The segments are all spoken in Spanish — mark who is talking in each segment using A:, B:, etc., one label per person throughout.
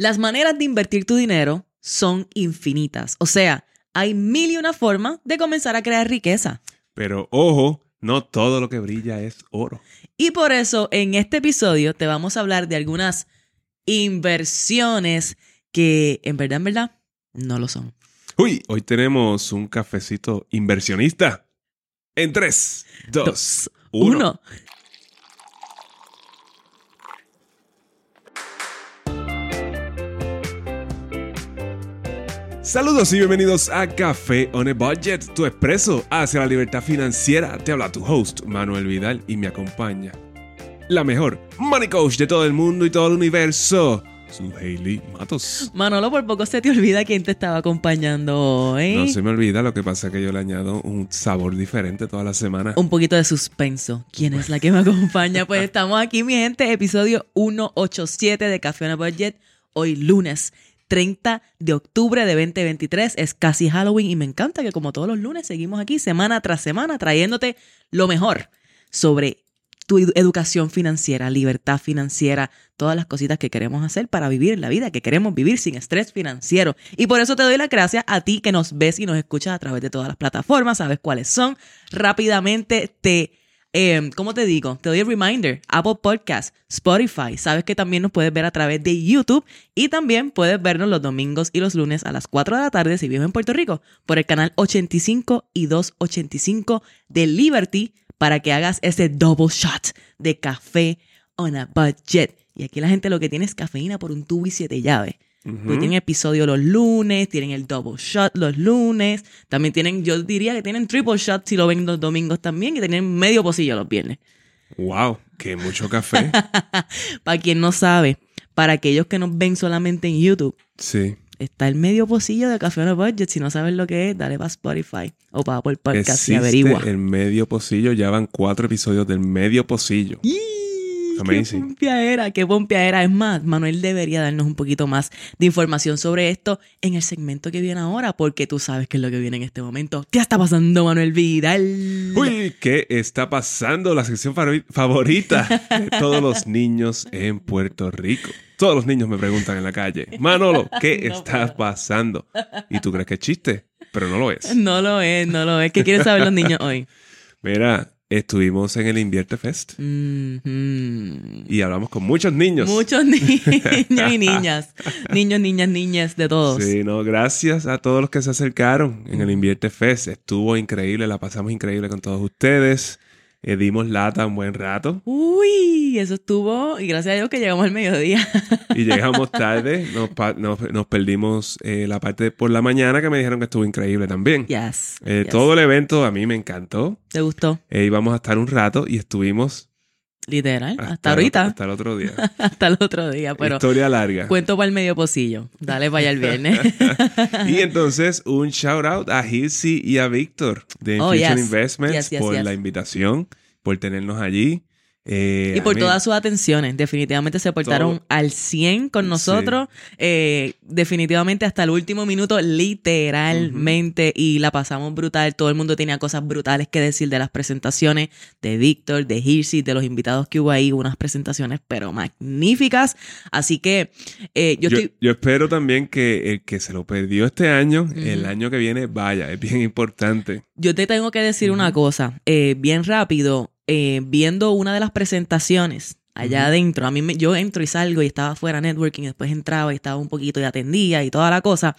A: Las maneras de invertir tu dinero son infinitas. O sea, hay mil y una formas de comenzar a crear riqueza.
B: Pero ojo, no todo lo que brilla es oro.
A: Y por eso en este episodio te vamos a hablar de algunas inversiones que en verdad, en verdad, no lo son.
B: Uy, hoy tenemos un cafecito inversionista. En 3, 2, 1. Saludos y bienvenidos a Café on a Budget, tu expreso hacia la libertad financiera. Te habla tu host, Manuel Vidal, y me acompaña la mejor money coach de todo el mundo y todo el universo, su Hailey Matos.
A: Manolo, por poco se te olvida quién te estaba acompañando hoy.
B: No se me olvida, lo que pasa es que yo le añado un sabor diferente toda la semana.
A: Un poquito de suspenso. ¿Quién es la que me acompaña? Pues estamos aquí, mi gente, episodio 187 de Café on a Budget. Hoy lunes 30 de octubre de 2023. Es casi Halloween y me encanta que como todos los lunes seguimos aquí semana tras semana trayéndote lo mejor sobre tu edu- educación financiera, libertad financiera, todas las cositas que queremos hacer para vivir la vida que queremos vivir sin estrés financiero. Y por eso te doy las gracias a ti que nos ves y nos escuchas a través de todas las plataformas, sabes cuáles son. Rápidamente te eh, ¿Cómo te digo? Te doy el reminder. Apple Podcast, Spotify. Sabes que también nos puedes ver a través de YouTube y también puedes vernos los domingos y los lunes a las 4 de la tarde si vives en Puerto Rico por el canal 85 y 285 de Liberty para que hagas ese double shot de café on a budget. Y aquí la gente lo que tiene es cafeína por un tubo y siete llaves. Porque tienen episodio los lunes, tienen el double shot los lunes, también tienen, yo diría que tienen triple shot si lo ven los domingos también y tienen medio pocillo los viernes.
B: Wow, qué mucho café.
A: Para quien no sabe, para aquellos que nos ven solamente en YouTube,
B: Sí.
A: está el medio pocillo de Café on a Budget. Si no sabes lo que es, dale para Spotify o para Apple Podcast y averigua.
B: el medio pocillo, ya van cuatro episodios del medio pocillo.
A: ¡Qué
B: Amazing.
A: pompeadera, qué pompeadera. Es más, Manuel debería darnos un poquito más de información sobre esto en el segmento que viene ahora, porque tú sabes qué es lo que viene en este momento. ¿Qué está pasando, Manuel Vidal?
B: Uy, ¿qué está pasando? La sección favori- favorita de todos los niños en Puerto Rico. Todos los niños me preguntan en la calle, Manolo, ¿qué
A: No
B: está
A: puedo.
B: pasando? Y tú crees que es chiste, pero no lo es.
A: No lo es, no lo es. ¿Qué quieren saber los niños hoy?
B: Mira, estuvimos en el Invierte Fest
A: Mhm.
B: y hablamos con muchos niños.
A: Muchos niños y niñas. Niños, niñas, niñas, de todos.
B: Sí, no, gracias a todos los que se acercaron en el Invierte Fest. Estuvo increíble, la pasamos increíble con todos ustedes. Eh, dimos lata un buen rato
A: Uy, eso estuvo. Y gracias a Dios que llegamos al mediodía.
B: y llegamos tarde. Nos, nos- nos perdimos eh, la parte por la mañana que me dijeron que estuvo increíble también.
A: Yes.
B: Eh,
A: yes.
B: Todo el evento a mí me encantó.
A: ¿Te gustó?
B: Eh, íbamos a estar un rato y estuvimos
A: Literal.
B: hasta,
A: ahorita.
B: hasta el otro día.
A: hasta el otro día. Pero
B: Historia larga.
A: cuento para el medio pocillo. Dale para allá el viernes.
B: Y entonces un shout out a Hilsi y a Víctor de
A: Oh,
B: Infusion
A: yes.
B: Investments
A: Yes, yes,
B: por la invitación, por tenernos allí. Eh,
A: Y por
B: mí-
A: todas sus atenciones. Definitivamente se portaron
B: Todo.
A: al 100 con nosotros. Eh, definitivamente hasta el último minuto, literalmente. Y la pasamos brutal. Todo el mundo tenía cosas brutales que decir de las presentaciones de Víctor, de Hirsi, de los invitados que hubo ahí. Unas presentaciones, pero magníficas. Así que eh, yo,
B: Yo,
A: estoy.
B: yo espero también que el que se lo perdió este año, el año que viene, vaya, es bien importante.
A: Yo te tengo que decir una cosa, bien rápido, eh, viendo una de las presentaciones allá adentro, a mí me- yo entro y salgo y estaba fuera networking, después entraba y estaba un poquito y atendía y toda la cosa,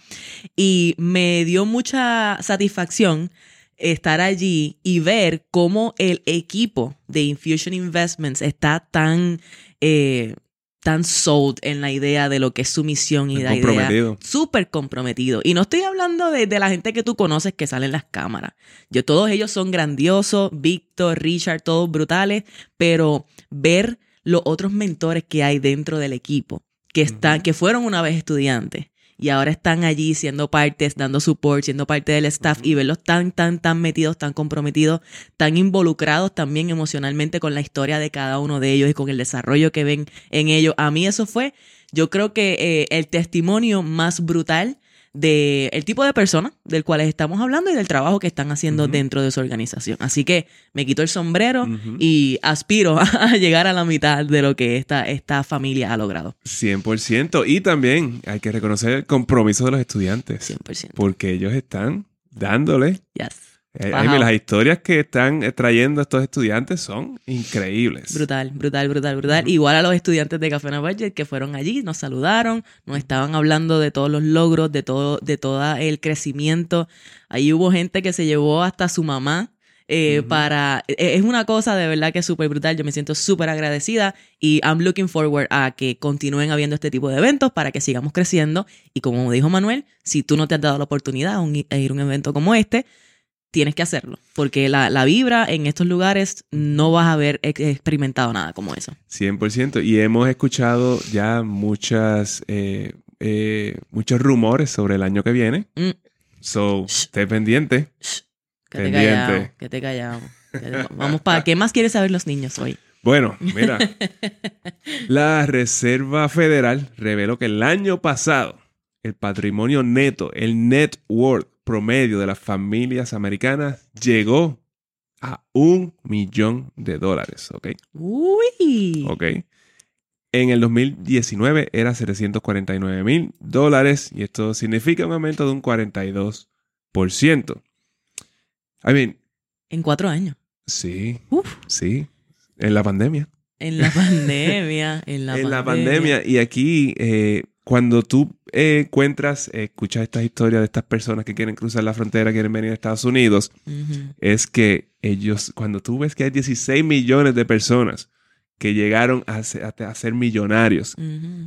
A: y me dio mucha satisfacción estar allí y ver cómo el equipo de Infusion Investments está tan... eh, tan sold en la idea de lo que es su misión y la idea
B: comprometido.
A: súper comprometido. Y no estoy hablando de, de la gente que tú conoces que sale en las cámaras. Yo, todos ellos son grandiosos, Víctor, Richard, todos brutales, pero ver los otros mentores que hay dentro del equipo, que están, que fueron una vez estudiantes y ahora están allí siendo partes, dando support, siendo parte del staff y verlos tan, tan, tan metidos, tan comprometidos, tan involucrados también emocionalmente con la historia de cada uno de ellos y con el desarrollo que ven en ellos. A mí eso fue, yo creo que eh, el testimonio más brutal de el tipo de persona del cual estamos hablando y del trabajo que están haciendo dentro de su organización. Así que me quito el sombrero y aspiro a llegar a la mitad de lo que esta, esta familia ha logrado.
B: 100%. Y también hay que reconocer el compromiso de los estudiantes.
A: 100%.
B: Porque ellos están dándole.
A: Yes.
B: Eh, las historias que están eh, trayendo estos estudiantes son increíbles.
A: Brutal, brutal, brutal, brutal. Igual a los estudiantes de Café Budget que fueron allí, nos saludaron, nos estaban hablando de todos los logros, de todo, de todo el crecimiento. Ahí hubo gente que se llevó hasta su mamá. eh, para e- es una cosa de verdad que es súper brutal yo me siento súper agradecida y I'm looking forward a que continúen habiendo este tipo de eventos para que sigamos creciendo y como dijo Manuel si tú no te has dado la oportunidad a, un- a ir a un evento como este tienes que hacerlo porque la, la vibra en estos lugares no vas a haber ex- experimentado nada como eso
B: 100%. Y hemos escuchado ya muchas, eh, eh, muchos rumores sobre el año que viene.
A: Mm.
B: So,
A: Shh.
B: esté pendiente.
A: Shh, que te callado, que te callado. Vamos para, ¿qué más quieren saber los niños hoy?
B: Bueno, mira. la Reserva Federal reveló que el año pasado el patrimonio neto, el net worth promedio de las familias americanas llegó a un millón de dólares, ¿ok?
A: Uy.
B: ¿Ok? En el 2019 era 749 mil dólares y esto significa un aumento de un 42%. I mean,
A: En cuatro años.
B: sí,
A: Uf.
B: sí, en la pandemia.
A: En la pandemia. En la,
B: en la pandemia. Y aquí, eh, cuando tú eh, encuentras, eh, escuchas estas historias de estas personas que quieren cruzar la frontera, quieren venir a Estados Unidos, es que ellos, cuando tú ves que hay 16 millones de personas que llegaron a ser, a- a ser millonarios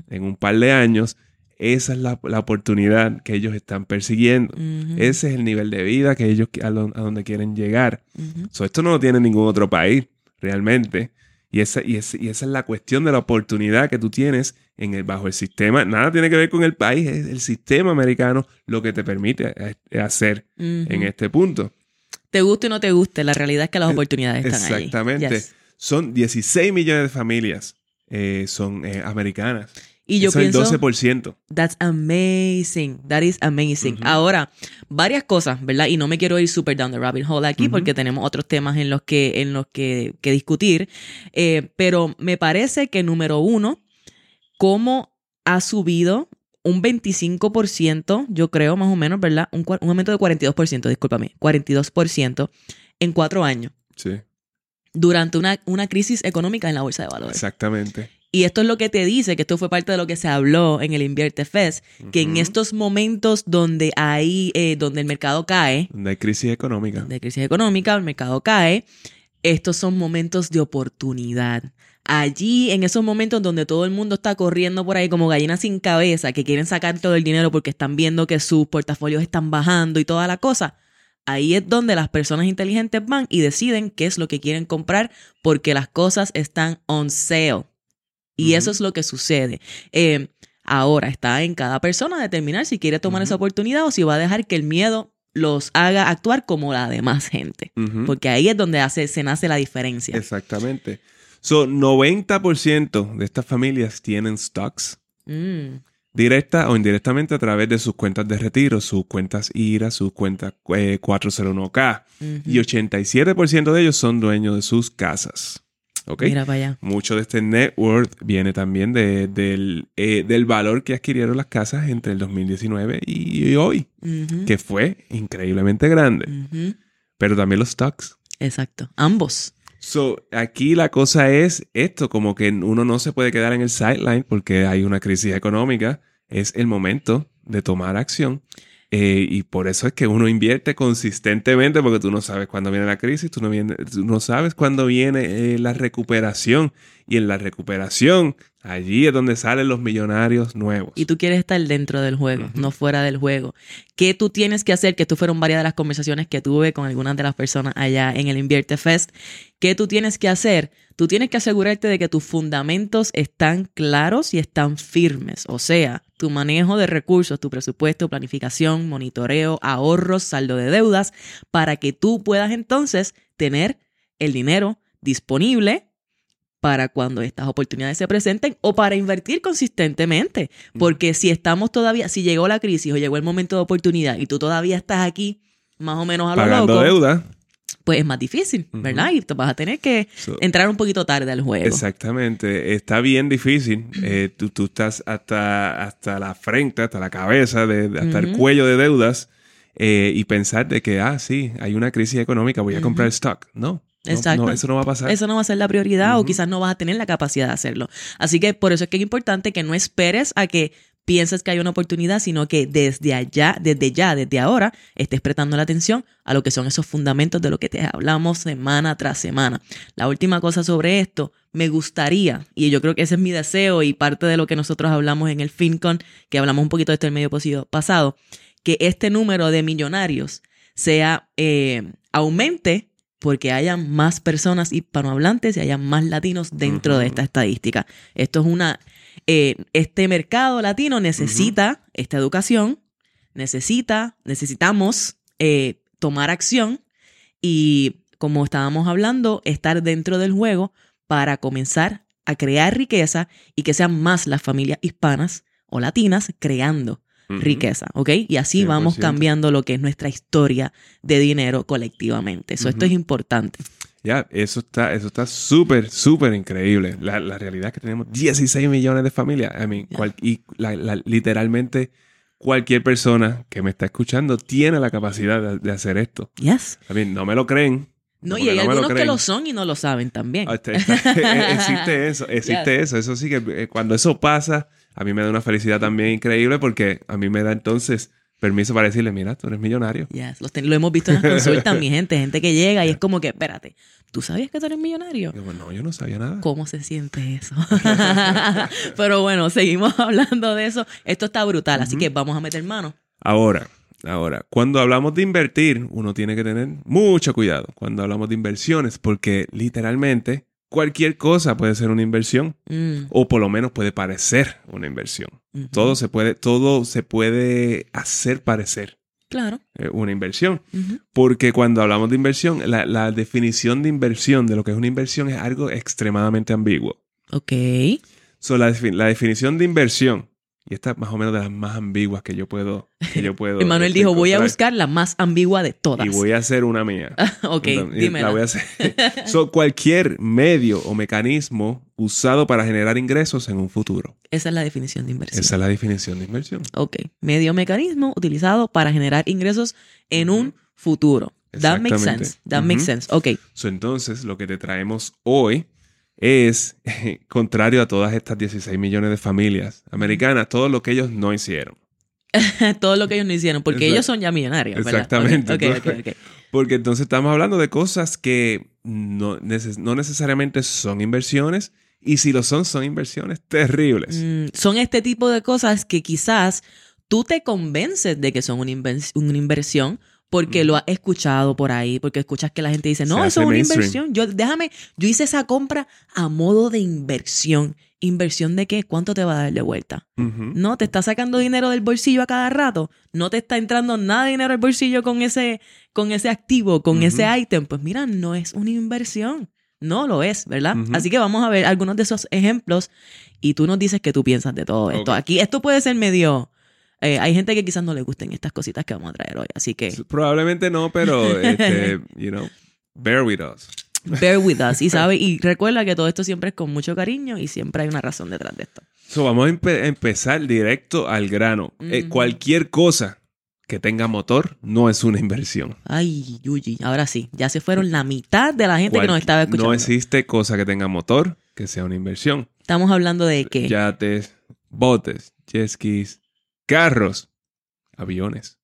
B: en un par de años, esa es la, la oportunidad que ellos están persiguiendo. Ese es el nivel de vida que ellos a, lo- a donde quieren llegar. So, esto no lo tiene ningún otro país, realmente. Y esa, y, y esa es la cuestión de la oportunidad que tú tienes en el, bajo el sistema. Nada tiene que ver con el país, es el sistema americano lo que te permite eh, hacer
A: Ujú.
B: en este punto.
A: Te guste o no te guste, la realidad es que las
B: Eh,
A: oportunidades están ahí.
B: Exactamente.
A: Yes.
B: Son 16 millones de familias eh, son eh, americanas.
A: Y yo
B: Eso
A: pienso,
B: es el 12%.
A: that's amazing, that is amazing. Ahora, varias cosas, ¿verdad? Y no me quiero ir super down the rabbit hole aquí porque tenemos otros temas en los que, en los que, que discutir. Eh, pero me parece que número uno, cómo ha subido un 25%, yo creo más o menos, ¿verdad? Un, un aumento de 42%, discúlpame, 42% en cuatro años
B: Sí,
A: durante una, una crisis económica en la bolsa de valores.
B: exactamente.
A: Y esto es lo que te dice, que esto fue parte de lo que se habló en el Invierte Fest, que en estos momentos donde hay, eh, donde el mercado cae,
B: Donde hay crisis económica.
A: de crisis económica, el mercado cae, estos son momentos de oportunidad. Allí, en esos momentos donde todo el mundo está corriendo por ahí como gallinas sin cabeza, que quieren sacar todo el dinero porque están viendo que sus portafolios están bajando y toda la cosa, ahí es donde las personas inteligentes van y deciden qué es lo que quieren comprar porque las cosas están on sale. Y eso es lo que sucede. Eh, ahora está en cada persona determinar si quiere tomar esa oportunidad o si va a dejar que el miedo los haga actuar como la demás gente. Porque ahí es donde hace, se nace la diferencia.
B: Exactamente. So, 90% de estas familias tienen stocks
A: Mm,
B: directa o indirectamente a través de sus cuentas de retiro, sus cuentas IRA, sus cuentas eh, 401k.
A: ujú.
B: Y 87% de ellos son dueños de sus casas. ¿Ok?
A: Mira para allá.
B: Mucho de este net worth viene también de- del, eh, del valor que adquirieron las casas entre el 2019 y hoy,
A: Ujú,
B: que fue increíblemente grande. Pero también los stocks.
A: Exacto. Ambos.
B: So, aquí la cosa es esto, como que uno no se puede quedar en el sideline porque hay una crisis económica. Es el momento de tomar acción. Eh, y por eso es que uno invierte consistentemente porque tú no sabes cuándo viene la crisis, tú no, viene- tú no sabes cuándo viene eh, la recuperación. Y en la recuperación, allí es donde salen los millonarios nuevos.
A: Y tú quieres estar dentro del juego, no fuera del juego. ¿Qué tú tienes que hacer? Que tú fueron varias de las conversaciones que tuve con algunas de las personas allá en el Invierte Fest. ¿Qué tú tienes que hacer? Tú tienes que asegurarte de que tus fundamentos están claros y están firmes. O sea, tu manejo de recursos, tu presupuesto, planificación, monitoreo, ahorros, saldo de deudas, para que tú puedas entonces tener el dinero disponible para cuando estas oportunidades se presenten o para invertir consistentemente. Porque si estamos todavía, si llegó la crisis o llegó el momento de oportunidad y tú todavía estás aquí más o menos a lo
B: Pagando
A: loco,
B: deuda.
A: Pues es más difícil, ¿verdad? Y te vas a tener que
B: So-
A: entrar un poquito tarde al juego.
B: Exactamente, está bien difícil. Eh, tú, tú estás hasta, hasta la frente, hasta la cabeza, de, hasta el cuello de deudas eh, y pensar de que, ah, sí, hay una crisis económica, voy a comprar stock. No,
A: Exacto.
B: no, eso no va a pasar.
A: Eso no va a ser la prioridad o quizás no vas a tener la capacidad de hacerlo. Así que por eso es que es importante que no esperes a que pienses que hay una oportunidad, sino que desde allá, desde ya, desde ahora, estés prestando la atención a lo que son esos fundamentos de lo que te hablamos semana tras semana. La última cosa sobre esto, me gustaría, y yo creo que ese es mi deseo y parte de lo que nosotros hablamos en el FinCon, que hablamos un poquito de esto el medio pasado, que este número de millonarios sea, eh, aumente porque haya más personas hispanohablantes y haya más latinos dentro de esta estadística. Esto es una, eh, este mercado latino necesita esta educación, necesita, necesitamos eh, tomar acción y como estábamos hablando, estar dentro del juego para comenzar a crear riqueza y que sean más las familias hispanas o latinas creando riqueza, ¿ok? Y así vamos
B: 100%.
A: cambiando lo que es nuestra historia de dinero colectivamente. Eso, esto es importante.
B: Ya, eso está eso está súper, súper increíble. La, la realidad es que tenemos 16 millones de familias. I mean, cual- y la- la- literalmente cualquier persona que me está escuchando tiene la capacidad de, de hacer esto.
A: Yes.
B: I mean, no me lo creen.
A: No, y hay
B: no me lo
A: algunos que lo son y no lo saben también.
B: Ah, está- está- existe eso, existe eso. Eso sí que eh, cuando eso pasa, a mí me da una felicidad también increíble porque a mí me da entonces permiso para decirle, mira, tú eres millonario.
A: Yes, los lo hemos visto en las consultas, mi gente. Gente que llega y es como que, espérate, ¿tú sabías que tú eres millonario?
B: Yo, no, yo no sabía nada.
A: ¿Cómo se siente eso? Pero bueno, seguimos hablando de eso. Esto está brutal, así que vamos a meter mano.
B: Ahora, ahora, cuando hablamos de invertir, uno tiene que tener mucho cuidado cuando hablamos de inversiones, porque literalmente cualquier cosa puede ser una inversión,
A: Mm,
B: o por lo menos puede parecer una inversión. Todo se puede, todo se puede hacer parecer
A: Claro.
B: eh, una inversión. Porque cuando hablamos de inversión, la, la definición de inversión, de lo que es una inversión, es algo extremadamente ambiguo.
A: Ok.
B: So, la, la definición de inversión, y esta es más o menos de las más ambiguas que yo puedo. Que yo puedo
A: Emanuel dijo, voy a buscar la más ambigua de todas.
B: Y voy a hacer una mía.
A: ok, dímela.
B: La voy a hacer. So, cualquier medio o mecanismo usado para generar ingresos en un futuro.
A: Esa es la definición de inversión.
B: Esa es la definición de inversión.
A: Ok. Medio mecanismo utilizado para generar ingresos en un futuro. That makes sense. That makes
B: Ujú.
A: sense. Ok.
B: So, entonces, lo que te traemos hoy es, contrario a todas estas 16 millones de familias americanas, todo lo que ellos no hicieron.
A: Todo lo que ellos no hicieron, porque ellos son ya millonarios. ¿verdad?
B: Exactamente. Porque entonces estamos hablando de cosas que no, neces- no necesariamente son inversiones y si lo son, son inversiones terribles.
A: Mm, son este tipo de cosas que quizás tú te convences de que son una, inven- una inversión porque
B: Ujú.
A: lo has escuchado por ahí, porque escuchas que la gente dice, no, eso es una
B: mainstream.
A: inversión. Yo, déjame, yo hice esa compra a modo de inversión. ¿Inversión de qué? ¿Cuánto te va a dar de vuelta? No, te está sacando dinero del bolsillo a cada rato. No te está entrando nada de dinero al bolsillo con ese, con ese activo, con ese ítem. Pues mira, no es una inversión. No lo es, ¿verdad? Así que vamos a ver algunos de esos ejemplos y tú nos dices qué tú piensas de todo esto. Aquí, esto puede ser medio. Eh, hay gente que quizás no le gusten estas cositas que vamos a traer hoy. Así que
B: Probablemente no, pero, este, you know, bear with us.
A: bear with us. Y, sabe, y recuerda que todo esto siempre es con mucho cariño y siempre hay una razón detrás de esto.
B: So, vamos a empe- empezar directo al grano. Eh, cualquier cosa que tenga motor no es una inversión.
A: Ay, Yuyi, ahora sí, ya se fueron la mitad de la gente que nos estaba escuchando.
B: No existe cosa que tenga motor que sea una inversión.
A: Estamos hablando de que
B: Yates, botes, jet skis, carros, aviones.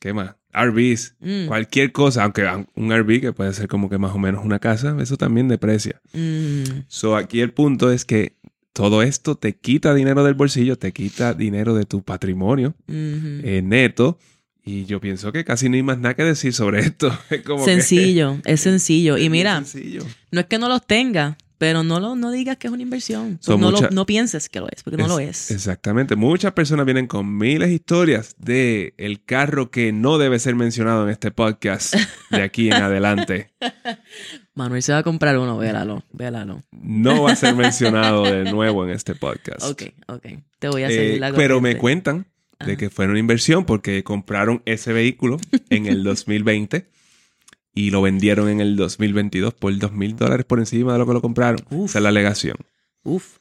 B: ¿Qué más? RVs.
A: Mm,
B: Cualquier cosa, aunque un RV que puede ser como que más o menos una casa, eso también deprecia.
A: mm,
B: So, aquí el punto es que todo esto te quita dinero del bolsillo, te quita dinero de tu patrimonio eh, neto. Y yo pienso que casi no hay más nada que decir sobre esto. Es como que-
A: sencillo, es sencillo. Y mira,
B: sencillo.
A: no es que no los tenga, pero no lo no digas que es una inversión. No, lo-
B: mucha-
A: no pienses que lo es, porque no lo es.
B: Exactamente. Muchas personas vienen con miles de historias de el carro que no debe ser mencionado en este podcast de aquí en adelante.
A: Manuel se va a comprar uno, vélalo, vélalo.
B: No va a ser mencionado de nuevo en este podcast.
A: Ok, ok. Te voy a
B: Eh,
A: seguir la
B: pero me cuentan de que fue una inversión porque compraron ese vehículo en el 2020 y lo vendieron en el 2022 por dos mil dólares por encima de lo que lo compraron.
A: Uf.
B: Esa es la alegación.
A: Uf,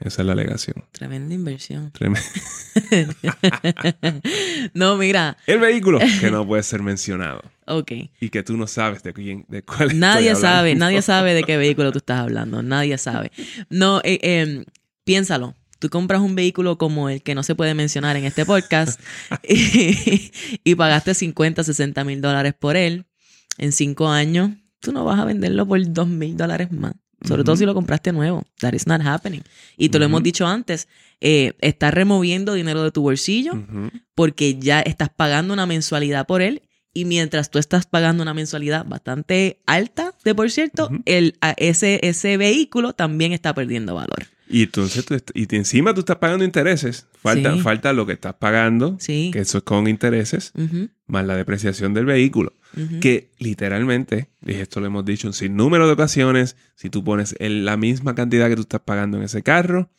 B: Esa es la alegación.
A: tremenda inversión.
B: Trem-
A: no, mira,
B: El vehículo que no puede ser mencionado
A: ok.
B: y que tú no sabes de quién, de cuál
A: Nadie sabe, nadie sabe de qué vehículo tú estás hablando, nadie sabe. No, eh, eh, piénsalo. Tú compras un vehículo como el que no se puede mencionar en este podcast y, y pagaste 50, 60 mil dólares por él en cinco años. Tú no vas a venderlo por dos mil dólares más. Sobre todo si lo compraste nuevo. That is not happening. Y te lo hemos dicho antes. Eh, estás removiendo dinero de tu bolsillo porque ya estás pagando una mensualidad por él y mientras tú estás pagando una mensualidad bastante alta, de por cierto, el, ese, ese vehículo también está perdiendo valor.
B: Y entonces tú y encima tú estás pagando intereses. Falta,
A: Sí.
B: falta lo que estás pagando,
A: Sí.
B: que eso es con intereses, más la depreciación del vehículo. Que literalmente, y esto lo hemos dicho en sin número de ocasiones, si tú pones el- la misma cantidad que tú estás pagando en ese carro,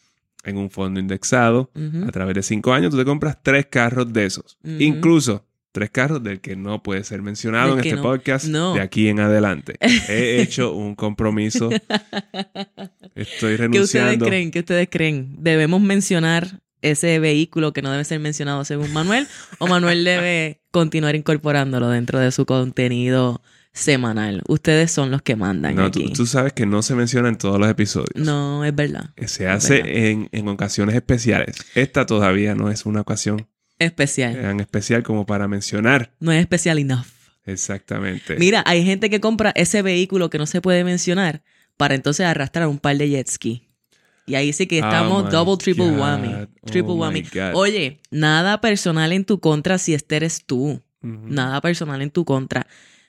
B: en un fondo indexado, a través de cinco años, tú te compras tres carros de esos. Incluso tres carros del que no puede ser mencionado
A: Del
B: en este
A: no.
B: podcast
A: No.
B: de aquí en adelante. He hecho un compromiso. Estoy
A: ¿Qué ustedes
B: renunciando.
A: creen? ¿Qué ustedes creen? ¿Debemos mencionar ese vehículo que no debe ser mencionado según Manuel? ¿O Manuel debe continuar incorporándolo dentro de su contenido semanal? Ustedes son los que mandan
B: No, tú,
A: aquí.
B: tú sabes que no se menciona en todos los episodios.
A: No, es verdad.
B: Se hace
A: verdad.
B: en, en ocasiones especiales. Esta todavía no es una ocasión
A: Especial.
B: tan especial como para mencionar.
A: No es especial enough.
B: Exactamente.
A: Mira, hay gente que compra ese vehículo que no se puede mencionar para entonces arrastrar un par de jet ski. Y ahí sí que
B: Oh
A: estamos double, triple
B: God.
A: whammy. Triple
B: Oh my
A: whammy. Oye, nada personal en tu contra si este eres tú. Nada personal en tu contra.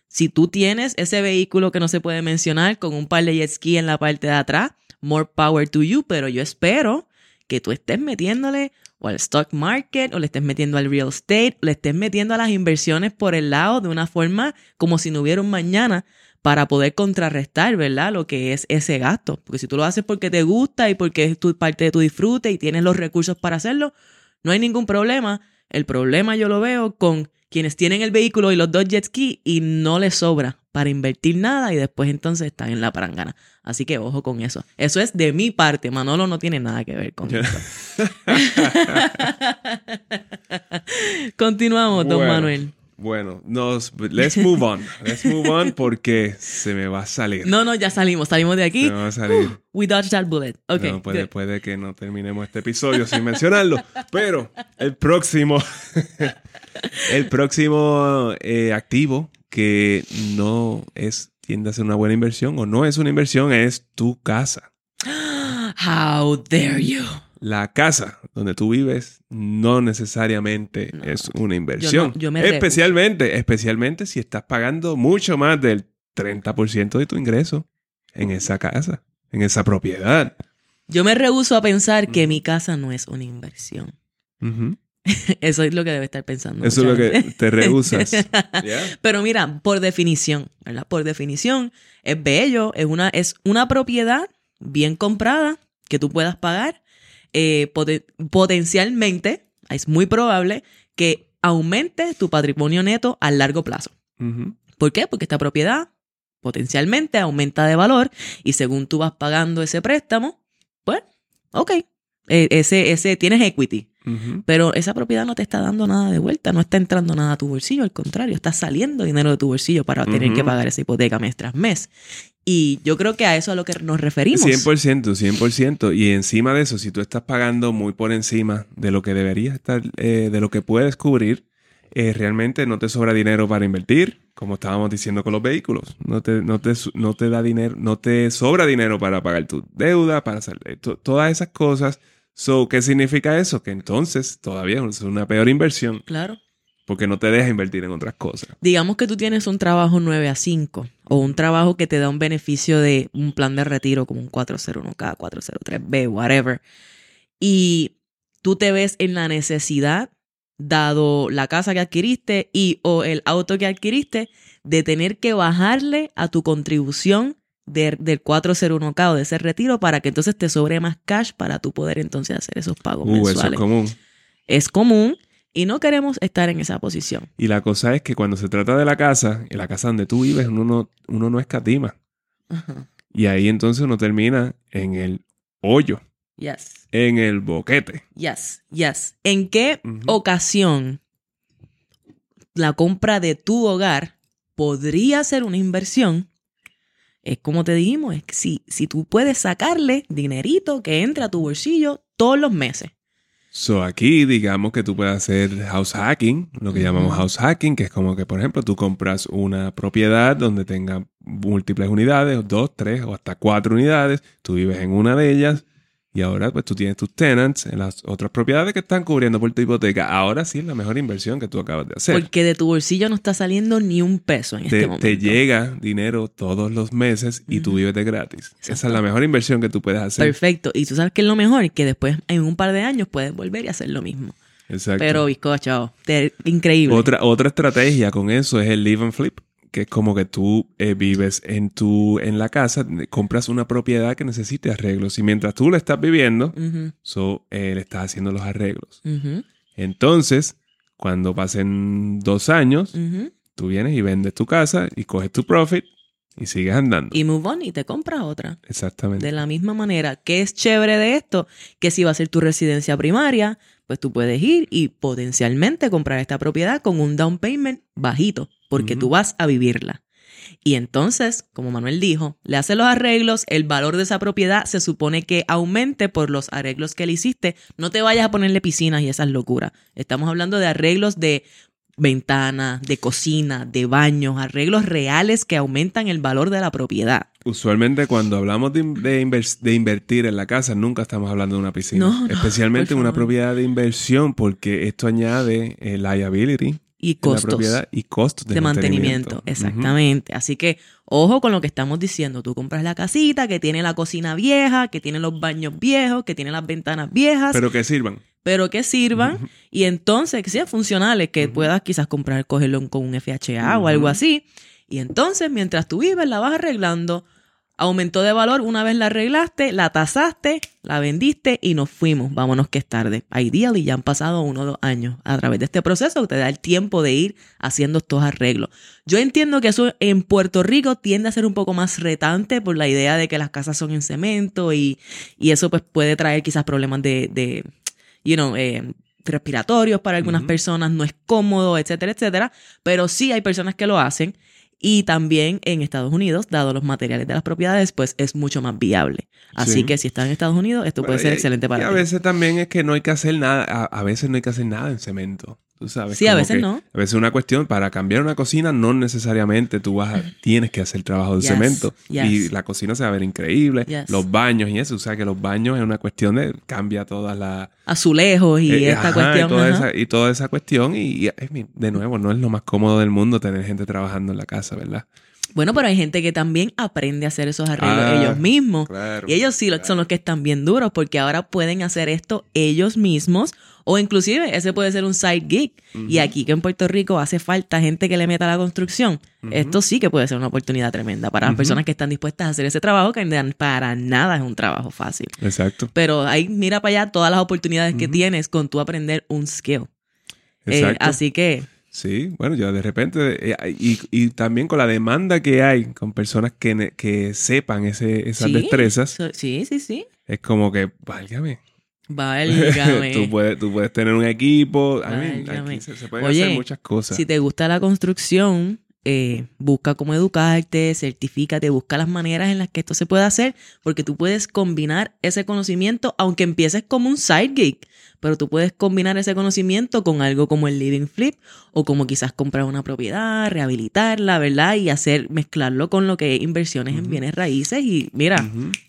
A: Si tú tienes ese vehículo que no se puede mencionar con un par de jet ski en la parte de atrás, more power to you, pero yo espero que tú estés metiéndole al stock market o le estés metiendo al real estate o le estés metiendo a las inversiones por el lado de una forma como si no hubiera un mañana para poder contrarrestar, ¿verdad? Lo que es ese gasto. Porque si tú lo haces porque te gusta y porque es tu parte de tu disfrute y tienes los recursos para hacerlo, no hay ningún problema. El problema yo lo veo con quienes tienen el vehículo y los dos jet ski y no les sobra para invertir nada y después entonces están en la parangana. Así que ojo con eso. Eso es de mi parte. Manolo no tiene nada que ver con esto. Continuamos, don. Manuel.
B: Bueno, nos, let's move on. Let's move on porque se me va a salir.
A: No, no, ya salimos. Salimos de aquí.
B: Se me va a salir.
A: We dodged that bullet. Ok.
B: no, puede, puede que no terminemos este episodio sin mencionarlo. Pero el próximo, el próximo eh, activo que no es tiende a ser una buena inversión o no es una inversión es tu casa.
A: How dare you?
B: La casa donde tú vives no necesariamente
A: No.
B: es una inversión.
A: yo me rehuso.
B: especialmente, especialmente si estás pagando mucho más del 30% de tu ingreso en esa casa, en esa propiedad.
A: Yo me rehuso a pensar que mi casa no es una inversión.
B: Ujú.
A: Eso es lo que debe estar pensando.
B: Eso es lo que te rehusas.
A: Pero mira, por definición, ¿verdad? Por definición, es bello, es una, es una propiedad bien comprada que tú puedas pagar. eh, poten- potencialmente, es muy probable que aumente tu patrimonio neto a largo plazo. ¿Por qué? Porque esta propiedad potencialmente aumenta de valor y según tú vas pagando ese préstamo, pues, ok, eh, ese, ese, tienes equity. Pero esa propiedad no te está dando nada de vuelta, no está entrando nada a tu bolsillo, al contrario, está saliendo dinero de tu bolsillo para tener que pagar esa hipoteca mes tras mes. Y yo creo que a eso es a lo que nos referimos.
B: 100%, 100%. Y encima de eso, si tú estás pagando muy por encima de lo que deberías estar, eh, de lo que puedes cubrir, eh, realmente no te sobra dinero para invertir, como estábamos diciendo con los vehículos. No te, no te, no te da dinero, no te sobra dinero para pagar tu deuda, para hacer eh, to- todas esas cosas. So, ¿qué significa eso? Que entonces todavía es una peor inversión
A: Claro.
B: porque no te deja invertir en otras cosas.
A: Digamos que tú tienes un trabajo 9 a 5 o un trabajo que te da un beneficio de un plan de retiro como un 401k, 403b, whatever. Y tú te ves en la necesidad, dado la casa que adquiriste y o el auto que adquiriste, de tener que bajarle a tu contribución de- del 401k o de ese retiro para que entonces te sobre más cash para tú poder entonces hacer esos pagos
B: Uh, eso es
A: mensuales.
B: común.
A: es común y no queremos estar en esa posición.
B: Y la cosa es que cuando se trata de la casa, en la casa donde tú vives, uno no, uno no escatima.
A: Ajá.
B: Y ahí entonces uno termina en el hoyo,
A: Yes.
B: en el boquete.
A: Yes, yes. ¿En qué ocasión la compra de tu hogar podría ser una inversión? Es como te dijimos, es que si, si tú puedes sacarle dinerito que entre a tu bolsillo todos los meses.
B: So aquí digamos que tú puedes hacer house hacking, lo que llamamos house hacking, que es como que, por ejemplo, tú compras una propiedad donde tenga múltiples unidades, dos, tres o hasta cuatro unidades, tú vives en una de ellas y ahora pues tú tienes tus tenants en las otras propiedades que están cubriendo por tu hipoteca. Ahora sí es la mejor inversión que tú acabas de hacer.
A: Porque de tu bolsillo no está saliendo ni un peso en
B: te,
A: este
B: te
A: momento.
B: llega dinero todos los meses y tú
A: Ujú.
B: vives de gratis. Esa es la mejor inversión que tú puedes hacer.
A: Perfecto. Y tú sabes que es lo mejor, que después en un par de años puedes volver y hacer lo mismo.
B: Exacto.
A: Pero bizcocho, te- increíble.
B: Otra, otra estrategia con eso es el live and flip, que es como que tú eh, vives en tu en la casa, compras una propiedad que necesite arreglos y mientras tú la estás viviendo, so, eh, le estás haciendo los arreglos. Entonces, cuando pasen dos años, tú vienes y vendes tu casa y coges tu profit y sigues andando.
A: Y move on y te compras otra.
B: Exactamente.
A: De la misma manera, ¿qué es chévere de esto? Que si va a ser tu residencia primaria, pues tú puedes ir y potencialmente comprar esta propiedad con un down payment bajito, porque tú vas a vivirla. Y entonces, como Manuel dijo, le hace los arreglos, el valor de esa propiedad se supone que aumente por los arreglos que le hiciste. No te vayas a ponerle piscinas y esas locuras. Estamos hablando de arreglos de ventanas, de cocina, de baños, arreglos reales que aumentan el valor de la propiedad.
B: Usualmente cuando hablamos de, invertir en la casa, nunca estamos hablando de una piscina.
A: No, no,
B: Especialmente en una propiedad de inversión, porque esto añade eh, liability
A: Y
B: la
A: costos.
B: y costos de,
A: de mantenimiento. Exactamente. Así que ojo con lo que estamos diciendo. Tú compras la casita que tiene la cocina vieja, que tiene los baños viejos, que tiene las ventanas viejas, pero,
B: Pero que sirvan.
A: que sirvan y entonces que sean funcionales, que puedas quizás comprar, cogerlo con un FHA o algo así. Y entonces, mientras tú vives, la vas arreglando. Aumentó de valor una vez la arreglaste, la tasaste, la vendiste y nos fuimos. Vámonos que es tarde. Ideally ya han pasado uno o dos años. A través de este proceso te da el tiempo de ir haciendo estos arreglos. Yo entiendo que eso en Puerto Rico tiende a ser un poco más retante por la idea de que las casas son en cemento y, y eso pues puede traer quizás problemas de, de you know, eh, respiratorios para algunas personas, no es cómodo, etcétera, etcétera. Pero sí hay personas que lo hacen. Y también en Estados Unidos, dado los materiales de las propiedades, pues es mucho más viable. Así
B: Sí.
A: que si estás en Estados Unidos, esto puede
B: Bueno,
A: ser
B: y-
A: excelente
B: y
A: para
B: a
A: ti.
B: veces también es que no hay que hacer nada. A, a veces no hay que hacer nada en cemento. Tú sabes.
A: Sí, a veces no.
B: A veces una cuestión, para cambiar una cocina, no necesariamente tú vas a, tienes que hacer trabajo de
A: Yes,
B: cemento.
A: yes.
B: Y la cocina se va a ver increíble.
A: Yes.
B: Los baños y eso. O sea que los baños es una cuestión de cambia toda la.
A: Azulejos y
B: eh,
A: esta
B: ajá,
A: cuestión.
B: Y toda,
A: ajá.
B: esa, y toda esa cuestión. Y, y, de nuevo, no es lo más cómodo del mundo tener gente trabajando en la casa, ¿verdad?
A: Bueno, pero hay gente que también aprende a hacer esos arreglos
B: Ah,
A: ellos mismos.
B: Claro.
A: Y ellos sí son los que están bien duros porque ahora pueden hacer esto ellos mismos o inclusive ese puede ser un side gig. Y aquí que en Puerto Rico hace falta gente que le meta a la construcción. Esto sí que puede ser una oportunidad tremenda para las personas que están dispuestas a hacer ese trabajo que para nada es un trabajo fácil.
B: Exacto.
A: Pero ahí mira para allá todas las oportunidades que tienes con tú aprender un skill. Eh,
B: Exacto.
A: así que
B: Sí, bueno, yo de repente, eh, y, y también con la demanda que hay con personas que, que sepan ese, esas
A: sí,
B: destrezas,
A: so- sí, sí, sí.
B: es como que, válgame.
A: Válgame.
B: tú, puedes, tú puedes tener un equipo. Aquí se, se pueden
A: Oye,
B: hacer muchas cosas.
A: Si te gusta la construcción, eh, busca cómo educarte, certifícate, busca las maneras en las que esto se puede hacer, porque tú puedes combinar ese conocimiento, aunque empieces como un side gig, pero tú puedes combinar ese conocimiento con algo como el living flip o como quizás comprar una propiedad, rehabilitarla, ¿verdad? Y hacer, mezclarlo con lo que es inversiones en bienes raíces y mira,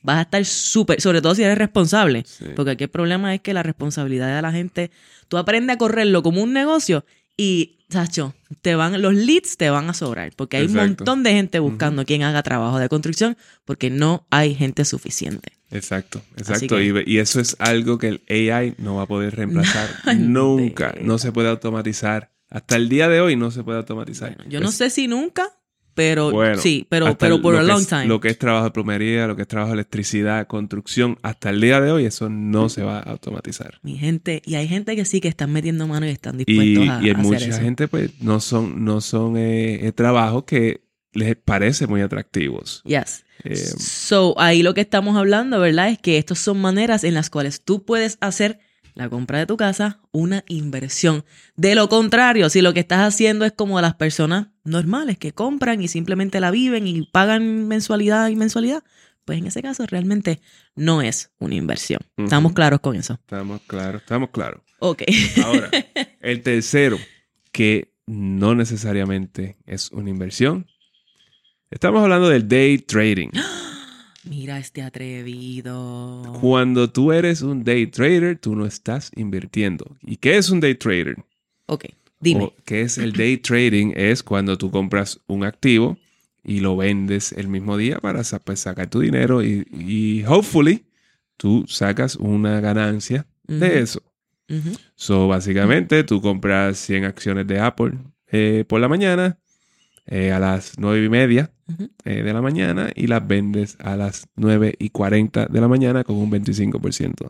A: vas a estar súper, sobre todo si eres responsable.
B: Sí.
A: Porque aquí el problema es que la responsabilidad de la gente, tú aprendes a correrlo como un negocio y, Sacho, te van, los leads te van a sobrar. Porque hay un montón de gente buscando quien haga trabajo de construcción porque no hay gente suficiente.
B: Exacto, exacto.
A: que-
B: Y, y eso es algo que el AI no va a poder reemplazar nunca. No se puede automatizar. Hasta el día de hoy no se puede automatizar.
A: Bueno, yo no sé si nunca, pero
B: Bueno,
A: sí, pero, pero por a long
B: es-
A: time.
B: Lo que es trabajo de plomería, lo que es trabajo de electricidad, construcción, hasta el día de hoy eso no se va a automatizar.
A: Mi gente, y hay gente que sí que están metiendo mano y están
B: Y,
A: dispuestos a,
B: y hay
A: a hacer
B: mucha
A: eso.
B: gente pues no son, no son eh, eh, trabajos que les parece muy atractivos.
A: Yes.
B: Eh,
A: So, ahí lo que estamos hablando, ¿verdad? Es que estas son maneras en las cuales tú puedes hacer la compra de tu casa una inversión. De lo contrario, si lo que estás haciendo es como las personas normales que compran y simplemente la viven y pagan mensualidad y mensualidad, pues en ese caso realmente no es una inversión. ¿Estamos claros con eso?
B: estamos claros, estamos claros.
A: Ok.
B: Ahora, el tercero, que no necesariamente es una inversión. Estamos hablando del day trading.
A: Mira este atrevido.
B: Cuando tú eres un day trader, tú no estás invirtiendo. ¿Y qué es un day trader?
A: Ok, dime.
B: O ¿Qué es el day trading? Es cuando tú compras un activo y lo vendes el mismo día para pues, sacar tu dinero y, y hopefully tú sacas una ganancia de eso. So, básicamente, tú compras 100 acciones de Apple eh, por la mañana eh, a las 9 y media eh, de la mañana y las vendes a las 9 y 40 de la mañana con un 25%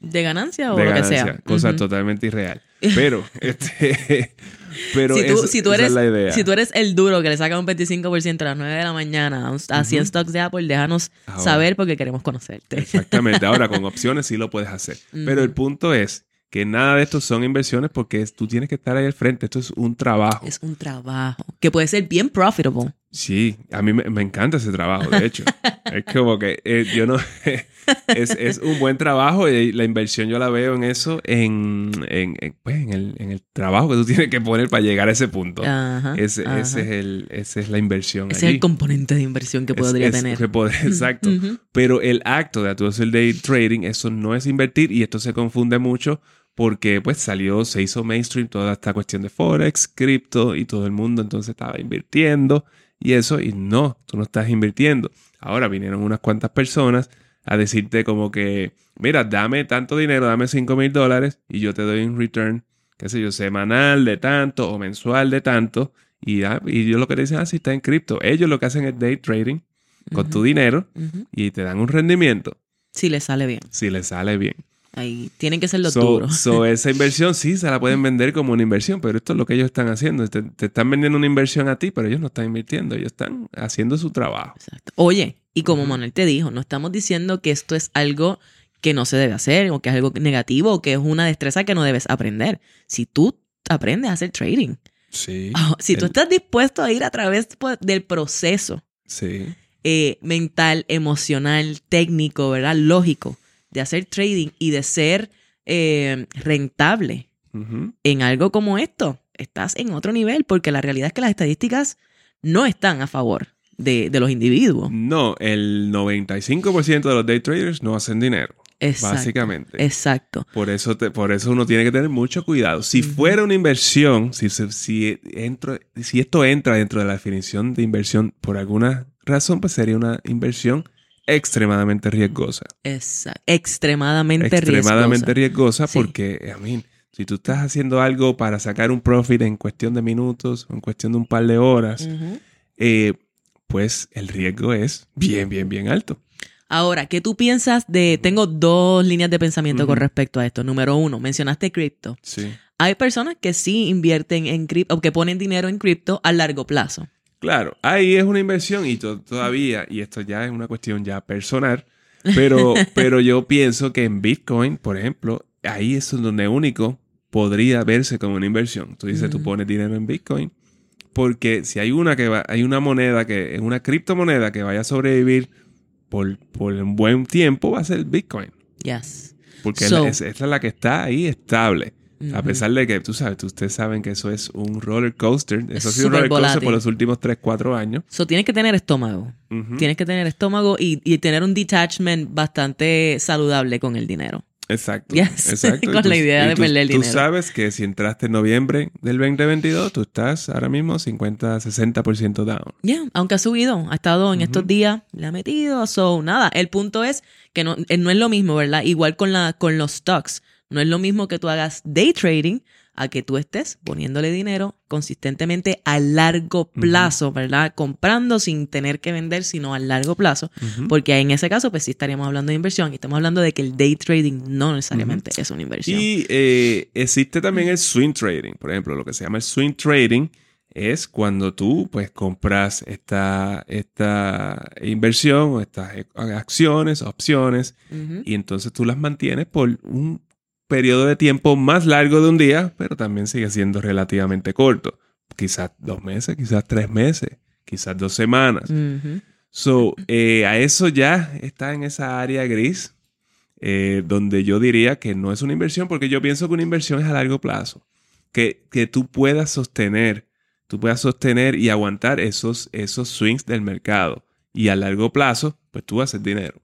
A: ¿De ganancia o
B: de
A: lo
B: ganancia.
A: que sea?
B: Cosa totalmente irreal. Pero, este, pero
A: si, tú,
B: eso-
A: si, tú
B: esa
A: eres,
B: es la idea.
A: si tú eres el duro que le saca un 25% a las 9 de la mañana a un- a 100
B: Ujú.
A: stocks de Apple, déjanos
B: Ahora.
A: saber porque queremos conocerte.
B: Exactamente. Ahora, con opciones sí lo puedes hacer. Pero el punto es que nada de esto son inversiones porque es- tú tienes que estar ahí al frente. Esto es un trabajo.
A: Es un trabajo que puede ser bien profitable.
B: Sí, a mí me, me encanta ese trabajo, de hecho. es como que eh, yo no... es, es un buen trabajo y la inversión yo la veo en eso, en, en, en, pues, en el, en el trabajo que tú tienes que poner para llegar a ese punto.
A: Ajá,
B: ese,
A: ajá.
B: ese es el, esa es la inversión.
A: Ese es el componente de inversión que podría
B: es-
A: tener.
B: que exacto. Pero el acto de tú hacer day trading, eso no es invertir y esto se confunde mucho porque pues salió, se hizo mainstream toda esta cuestión de Forex, cripto y todo el mundo entonces estaba invirtiendo y eso y no, tú no estás invirtiendo. Ahora vinieron unas cuantas personas a decirte como que, mira, dame tanto dinero, dame 5 mil dólares y yo te doy un return, qué sé yo, semanal de tanto o mensual de tanto. Y, y ellos lo que te dicen, ah, sí, está en cripto. Ellos lo que hacen es day trading con tu dinero y te dan un rendimiento
A: Si le sale bien.
B: si le sale bien.
A: Ahí tienen que ser los
B: So,
A: duros.
B: so esa inversión sí se la pueden vender como una inversión, pero esto es lo que ellos están haciendo. Te, te están vendiendo una inversión a ti, pero ellos no están invirtiendo, ellos están haciendo su trabajo.
A: Exacto. Oye, y como. Manuel te dijo, no estamos diciendo que esto es algo que no se debe hacer o que es algo negativo o que es una destreza que no debes aprender. Si tú aprendes a hacer trading,
B: Sí.
A: si tú
B: El-
A: estás dispuesto a ir a través pues, del proceso
B: Sí.
A: eh, mental, emocional, técnico, ¿verdad? Lógico de hacer trading y de ser eh, rentable en algo como esto, estás en otro nivel porque la realidad es que las estadísticas no están a favor de, de los individuos.
B: No, el 95% de los day traders no hacen dinero,
A: Exacto.
B: básicamente.
A: Exacto.
B: Por eso, te- por eso uno tiene que tener mucho cuidado. Si fuera una inversión, si, si, entro- si esto entra dentro de la definición de inversión por alguna razón, pues sería una inversión extremadamente riesgosa.
A: Exacto. Extremadamente,
B: extremadamente
A: riesgosa.
B: riesgosa
A: Sí.
B: porque, I mean, si tú estás haciendo algo para sacar un profit en cuestión de minutos o en cuestión de un par de horas, eh, pues el riesgo es bien, bien, bien alto.
A: Ahora, ¿qué tú piensas de... Tengo dos líneas de pensamiento con respecto a esto. Número uno, mencionaste cripto.
B: Sí.
A: Hay personas que sí invierten en cripto o que ponen dinero en cripto a largo plazo.
B: Claro, ahí es una inversión y to- todavía, y esto ya es una cuestión ya personal, pero, pero yo pienso que en Bitcoin, por ejemplo, ahí es donde único podría verse como una inversión. Tú dices, tú pones dinero en Bitcoin, porque si hay una que va, hay una moneda que, es una criptomoneda que vaya a sobrevivir por, por un buen tiempo, va a ser Bitcoin.
A: Yes.
B: Porque
A: So-
B: es, esa es la que está ahí estable. A
A: Ujú.
B: pesar de que, tú sabes, ustedes saben que eso es un roller coaster. Eso
A: Es
B: ha sido un roller coaster
A: volátil.
B: por los últimos 3, 4 años.
A: So, tienes que tener estómago.
B: Ujú.
A: Tienes que tener estómago y, y tener un detachment bastante saludable con el dinero.
B: Exacto.
A: Yes.
B: exacto.
A: Con
B: tú-
A: la idea de
B: tú-
A: perder el
B: Tú
A: dinero.
B: sabes que si entraste en noviembre del 2022, tú estás ahora mismo 50, 60% down.
A: Ya, aunque ha subido, ha estado en
B: Ujú.
A: estos días, le ha metido, so nada. El punto es que no, eh, no es lo mismo, ¿verdad? Igual con, la, con los stocks. No es lo mismo que tú hagas day trading a que tú estés poniéndole dinero consistentemente a largo plazo, ¿verdad? Comprando sin tener que vender, sino a largo plazo, porque en ese caso, pues sí estaríamos hablando de inversión y estamos hablando de que el day trading no necesariamente es una inversión.
B: Y eh, existe también el swing trading. Por ejemplo, lo que se llama el swing trading es cuando tú pues compras esta, esta inversión o estas eh, acciones, opciones, y entonces tú las mantienes por un periodo de tiempo más largo de un día, pero también sigue siendo relativamente corto. Quizás dos meses, quizás tres meses, quizás dos semanas. So, eh, a eso ya está en esa área gris, eh, donde yo diría que no es una inversión, porque yo pienso que una inversión es a largo plazo. Que, que tú puedas sostener, tú puedas sostener y aguantar esos, esos swings del mercado. Y a largo plazo, pues tú haces dinero.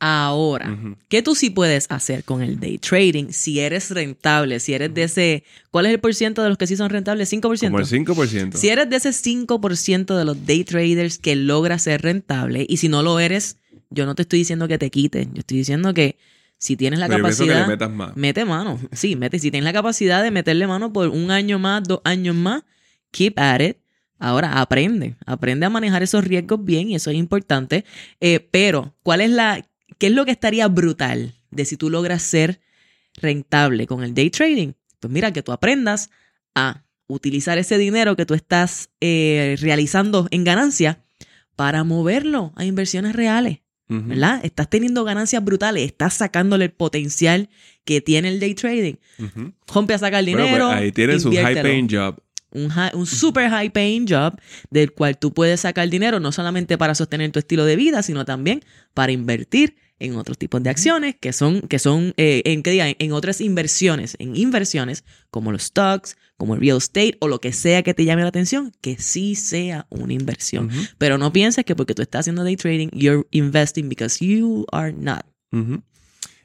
A: Ahora,
B: Ujú.
A: ¿qué tú sí puedes hacer con el day trading si eres rentable? Si eres de ese, ¿cuál es el por ciento de los que sí son rentables? 5%.
B: Como el 5%.
A: Si eres de ese 5% de los day traders que logra ser rentable, y si no lo eres, yo no te estoy diciendo que te quiten, yo estoy diciendo que si tienes la
B: Pero que
A: capacidad,
B: le metas más.
A: mete mano. Sí, mete. Si tienes la capacidad de meterle mano por un año más, dos años más, keep at it. Ahora aprende, aprende a manejar esos riesgos bien y eso es importante. Eh, pero, ¿cuál es la, qué es lo que estaría brutal de si tú logras ser rentable con el day trading? Pues mira, que tú aprendas a utilizar ese dinero que tú estás eh, realizando en ganancia para moverlo a inversiones reales. ¿verdad? Estás teniendo ganancias brutales, estás sacándole el potencial que tiene el day trading.
B: Ujú.
A: Rompe a sacar
B: Bueno,
A: dinero.
B: pues ahí tienes un high paying job.
A: Un, hi- un super high paying job del cual tú puedes sacar dinero no solamente para sostener tu estilo de vida, sino también para invertir en otros tipos de acciones que son, que son eh, en, ¿qué diga? en otras inversiones, en inversiones como los stocks, como el real estate o lo que sea que te llame la atención, que sí sea una inversión. Pero no pienses que porque tú estás haciendo day trading, you're investing because you are not.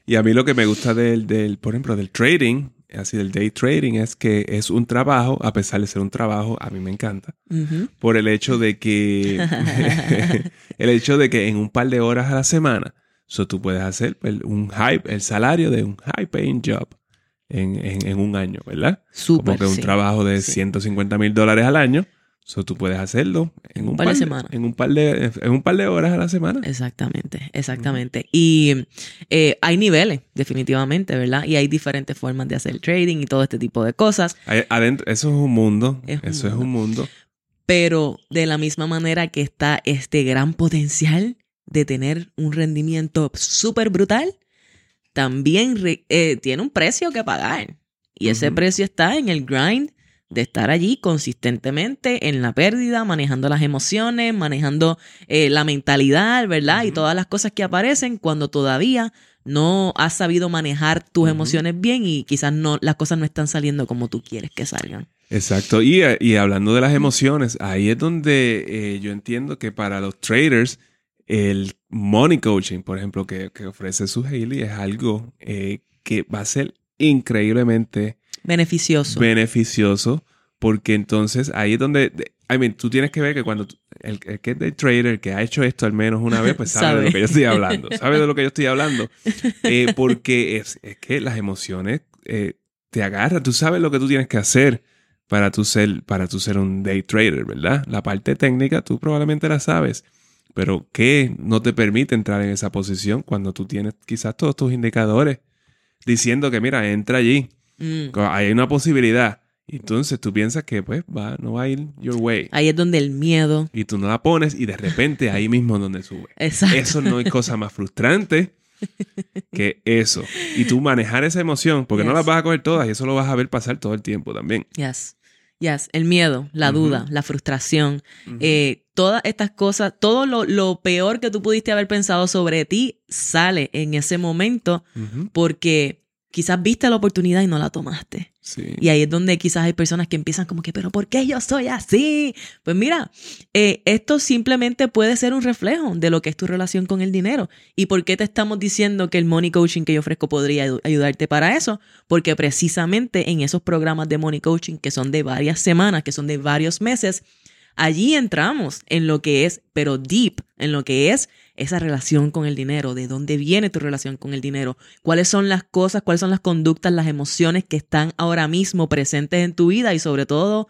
B: Y a mí lo que me gusta del, del, por ejemplo, del trading, así del day trading, es que es un trabajo, a pesar de ser un trabajo, a mí me encanta. Por el hecho de que, el hecho de que en un par de horas a la semana, so tú puedes hacer el- un hype, el salario de un high paying job en, en- en un año, ¿verdad?
A: Súper,
B: Como que un
A: sí.
B: trabajo de
A: Sí.
B: 150 mil dólares al año. So, tú puedes hacerlo en un,
A: par de semanas.
B: En un par de, en un par de horas a la semana.
A: Exactamente, exactamente. Y eh, hay niveles, definitivamente, ¿verdad? Y hay diferentes formas de hacer trading y todo este tipo de cosas.
B: Adentro, eso es un mundo.
A: Es un
B: eso es un mundo.
A: Pero de la misma manera que está este gran potencial de tener un rendimiento súper brutal, también eh, tiene un precio que pagar. Y ese precio está en el grind de estar allí consistentemente en la pérdida, manejando las emociones, manejando eh, la mentalidad, ¿verdad? Y todas las cosas que aparecen cuando todavía no has sabido manejar tus emociones bien y quizás no, las cosas no están saliendo como tú quieres que salgan.
B: Exacto. Y, eh, y hablando de las emociones, ahí es donde eh, yo entiendo que para los traders, el money coaching, por ejemplo, que, que ofrece su Haley, es algo eh, que va a ser increíblemente
A: Beneficioso.
B: beneficioso, porque entonces ahí es donde, de- I mean, tú tienes que ver que cuando el, el que es de trader, que ha hecho esto al menos una vez, pues sabe,
A: Sabe.
B: de lo que yo estoy hablando, sabe de lo que yo estoy hablando, Eh, porque es, es que las emociones eh, te agarran, tú sabes lo que tú tienes que hacer para tú ser, para tú ser un day trader, ¿verdad? La parte técnica tú probablemente la sabes, pero ¿qué no te permite entrar en esa posición cuando tú tienes quizás todos tus indicadores diciendo que mira, entra allí,
A: Mm.
B: hay una posibilidad. Entonces tú piensas que pues va, no va a ir your way.
A: Ahí es donde el miedo.
B: Y tú no la pones y de repente ahí mismo es donde sube.
A: Exacto.
B: Eso no hay cosa más frustrante que eso. Y tú manejar esa emoción, porque no las vas a coger todas y eso lo vas a ver pasar todo el tiempo también.
A: Yes. Yes. El miedo, la duda, la frustración. eh, todas estas cosas, todo lo, lo peor que tú pudiste haber pensado sobre ti sale en ese momento porque quizás viste la oportunidad y no la tomaste.
B: Sí.
A: Y ahí es donde quizás hay personas que empiezan como que, pero ¿por qué yo soy así? Pues mira, eh, esto simplemente puede ser un reflejo de lo que es tu relación con el dinero. ¿Y por qué te estamos diciendo que el money coaching que yo ofrezco podría ayu- ayudarte para eso? Porque precisamente en esos programas de money coaching que son de varias semanas, que son de varios meses, allí entramos en lo que es, pero deep, en lo que es esa relación con el dinero, de dónde viene tu relación con el dinero, cuáles son las cosas, cuáles son las conductas, las emociones que están ahora mismo presentes en tu vida y sobre todo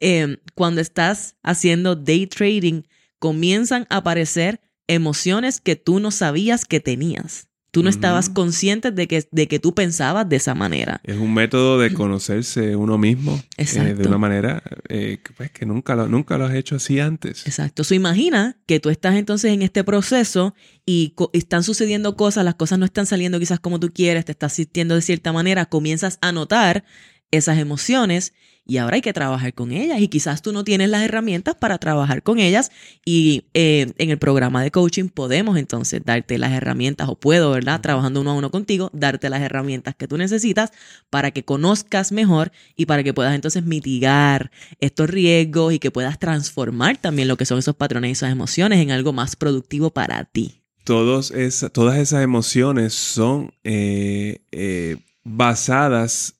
A: eh, cuando estás haciendo day trading, comienzan a aparecer emociones que tú no sabías que tenías. Tú no estabas consciente de que, de que tú pensabas de esa manera.
B: Es un método de conocerse uno mismo eh, de una manera eh, pues, que nunca lo, nunca lo has hecho así antes.
A: Exacto. So, imagina que tú estás entonces en este proceso y, y, están sucediendo cosas, las cosas no están saliendo quizás como tú quieres, te estás sintiendo de cierta manera, comienzas a notar esas emociones y ahora hay que trabajar con ellas y quizás tú no tienes las herramientas para trabajar con ellas y eh, en el programa de coaching podemos entonces darte las herramientas o puedo, ¿verdad? Trabajando uno a uno contigo, darte las herramientas que tú necesitas para que conozcas mejor y para que puedas entonces mitigar estos riesgos y que puedas transformar también lo que son esos patrones y esas emociones en algo más productivo para ti.
B: Todos esa, todas esas emociones son eh, eh, basadas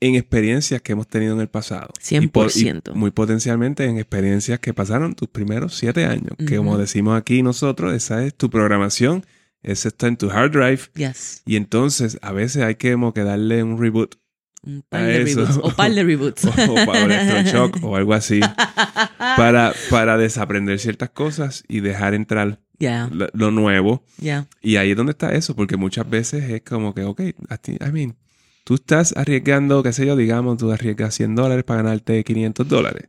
B: en experiencias que hemos tenido en el pasado.
A: 100%.
B: Y muy potencialmente en experiencias que pasaron tus primeros siete años. Que como decimos aquí nosotros, esa es tu programación, esa está en tu hard drive.
A: Yes.
B: Y entonces a veces hay que, como que darle un reboot.
A: Un par de reboots. O par de reboots.
B: o, o para shock o algo así. para, para desaprender ciertas cosas y dejar entrar lo, lo, nuevo.
A: Yeah.
B: Y ahí es donde está eso, porque muchas veces es como que, ok, I mean, tú estás arriesgando, qué sé yo, digamos, tú arriesgas 100 dólares para ganarte 500 dólares.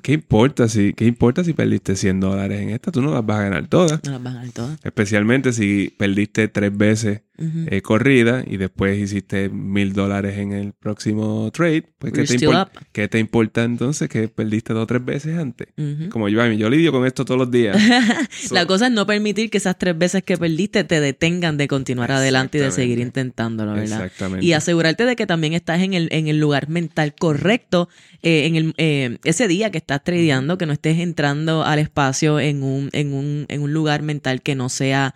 B: ¿Qué importa si, qué importa si perdiste 100 dólares en esta? Tú no las vas a ganar todas.
A: No las vas a ganar todas.
B: Especialmente si perdiste tres veces eh, corrida y después hiciste mil dólares en el próximo trade. Pues, ¿qué te, ¿qué te, importa entonces que perdiste dos o tres veces antes? Como yo, yo lidio con esto todos los días.
A: La cosa es no permitir que esas tres veces que perdiste te detengan de continuar adelante y de seguir intentándolo, ¿verdad?
B: Exactamente.
A: Y asegurarte de que también estás en el, en el lugar mental correcto eh, en el, eh, ese día que estás tradeando, que no estés entrando al espacio en un, en un, en un lugar mental que no sea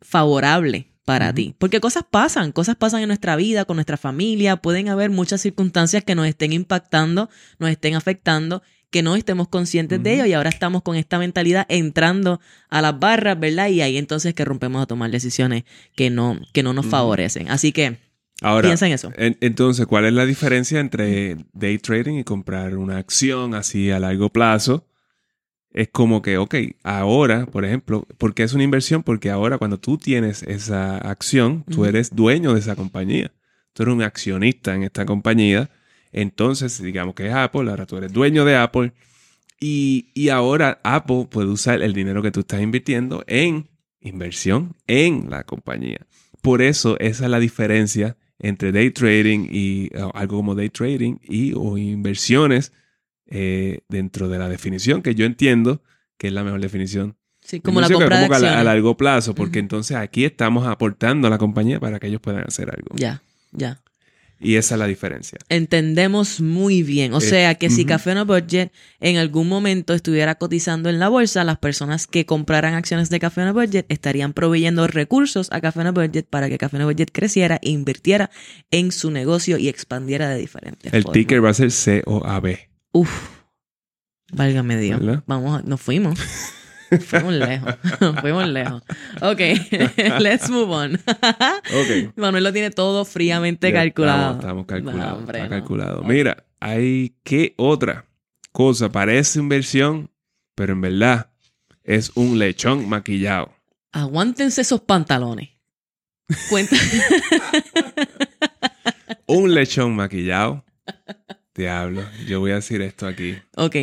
A: favorable para ti. Porque cosas pasan, cosas pasan en nuestra vida, con nuestra familia, pueden haber muchas circunstancias que nos estén impactando, nos estén afectando, que no estemos conscientes de ello y ahora estamos con esta mentalidad entrando a las barras, ¿verdad? Y ahí entonces que rompemos a tomar decisiones que no, que no nos favorecen. Así que
B: Ahora,
A: piensa en eso.
B: entonces, ¿cuál es la diferencia entre day trading y comprar una acción así a largo plazo? Es como que, ok, ahora, por ejemplo, ¿por qué es una inversión? Porque ahora cuando tú tienes esa acción, tú eres dueño de esa compañía. Tú eres un accionista en esta compañía. Entonces, digamos que es Apple, ahora tú eres dueño de Apple. Y, y ahora Apple puede usar el dinero que tú estás invirtiendo en inversión en la compañía. Por eso esa es la diferencia entre day trading y algo como day trading y o inversiones eh, dentro de la definición que yo entiendo que es la mejor definición.
A: Sí, como la compra de
B: a, a, largo plazo, porque entonces aquí estamos aportando a la compañía para que ellos puedan hacer algo.
A: Ya, ya.
B: Y esa es la diferencia.
A: Entendemos muy bien. O eh, sea que si Café No Budget en algún momento estuviera cotizando en la bolsa, las personas que compraran acciones de Café No Budget estarían proveyendo recursos a Café No Budget para que Café No Budget creciera e invirtiera en su negocio y expandiera de diferentes
B: El
A: formas.
B: ticker va a ser COAB.
A: Uf, válgame Dios. Vamos, nos fuimos. Fuimos lejos. Fuimos lejos. Ok, let's move on.
B: okay.
A: Manuel lo tiene todo fríamente calculado.
B: Estamos, calculados. está calculado. Mira, hay qué otra cosa. Parece inversión, pero en verdad es un lechón maquillado.
A: Aguántense esos pantalones. Cuenta.
B: un lechón maquillado Diablo, yo voy a decir esto aquí.
A: Ok,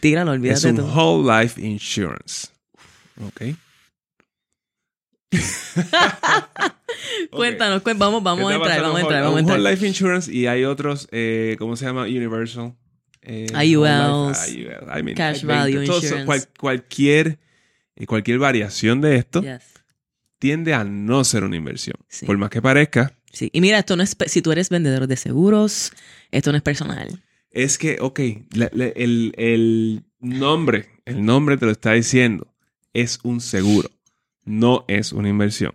A: tíralo, olvídate
B: Es un whole life insurance. Ok.
A: Cuéntanos, vamos, vamos a entrar, vamos a entrar, vamos a entrar.
B: Whole life insurance y hay otros, eh, ¿cómo se llama? Universal.
A: Eh, IULs, I mean, Cash Value Insurance.
B: Cual, cualquier, eh, cualquier variación de esto tiende a no ser una inversión. Por más que parezca,
A: Sí, y mira, esto no es, si tú eres vendedor de seguros, esto no es personal.
B: Es que, ok, el, el nombre, el nombre te lo está diciendo, es un seguro, no es una inversión.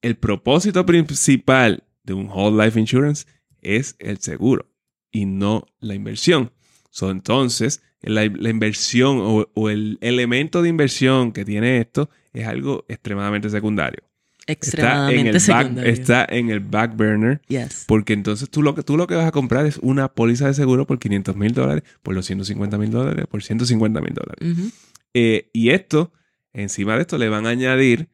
B: El propósito principal de un whole life insurance es el seguro y no la inversión. So, entonces, la, inversión o, o, el elemento de inversión que tiene esto es algo extremadamente secundario.
A: Extremadamente
B: está en el
A: secundario.
B: Back, está en el back burner.
A: Yes.
B: Porque entonces tú lo, que, tú lo que vas a comprar es una póliza de seguro por 500 mil dólares, por los 150 mil dólares, por 150 mil dólares. Eh, y esto, encima de esto, le van a añadir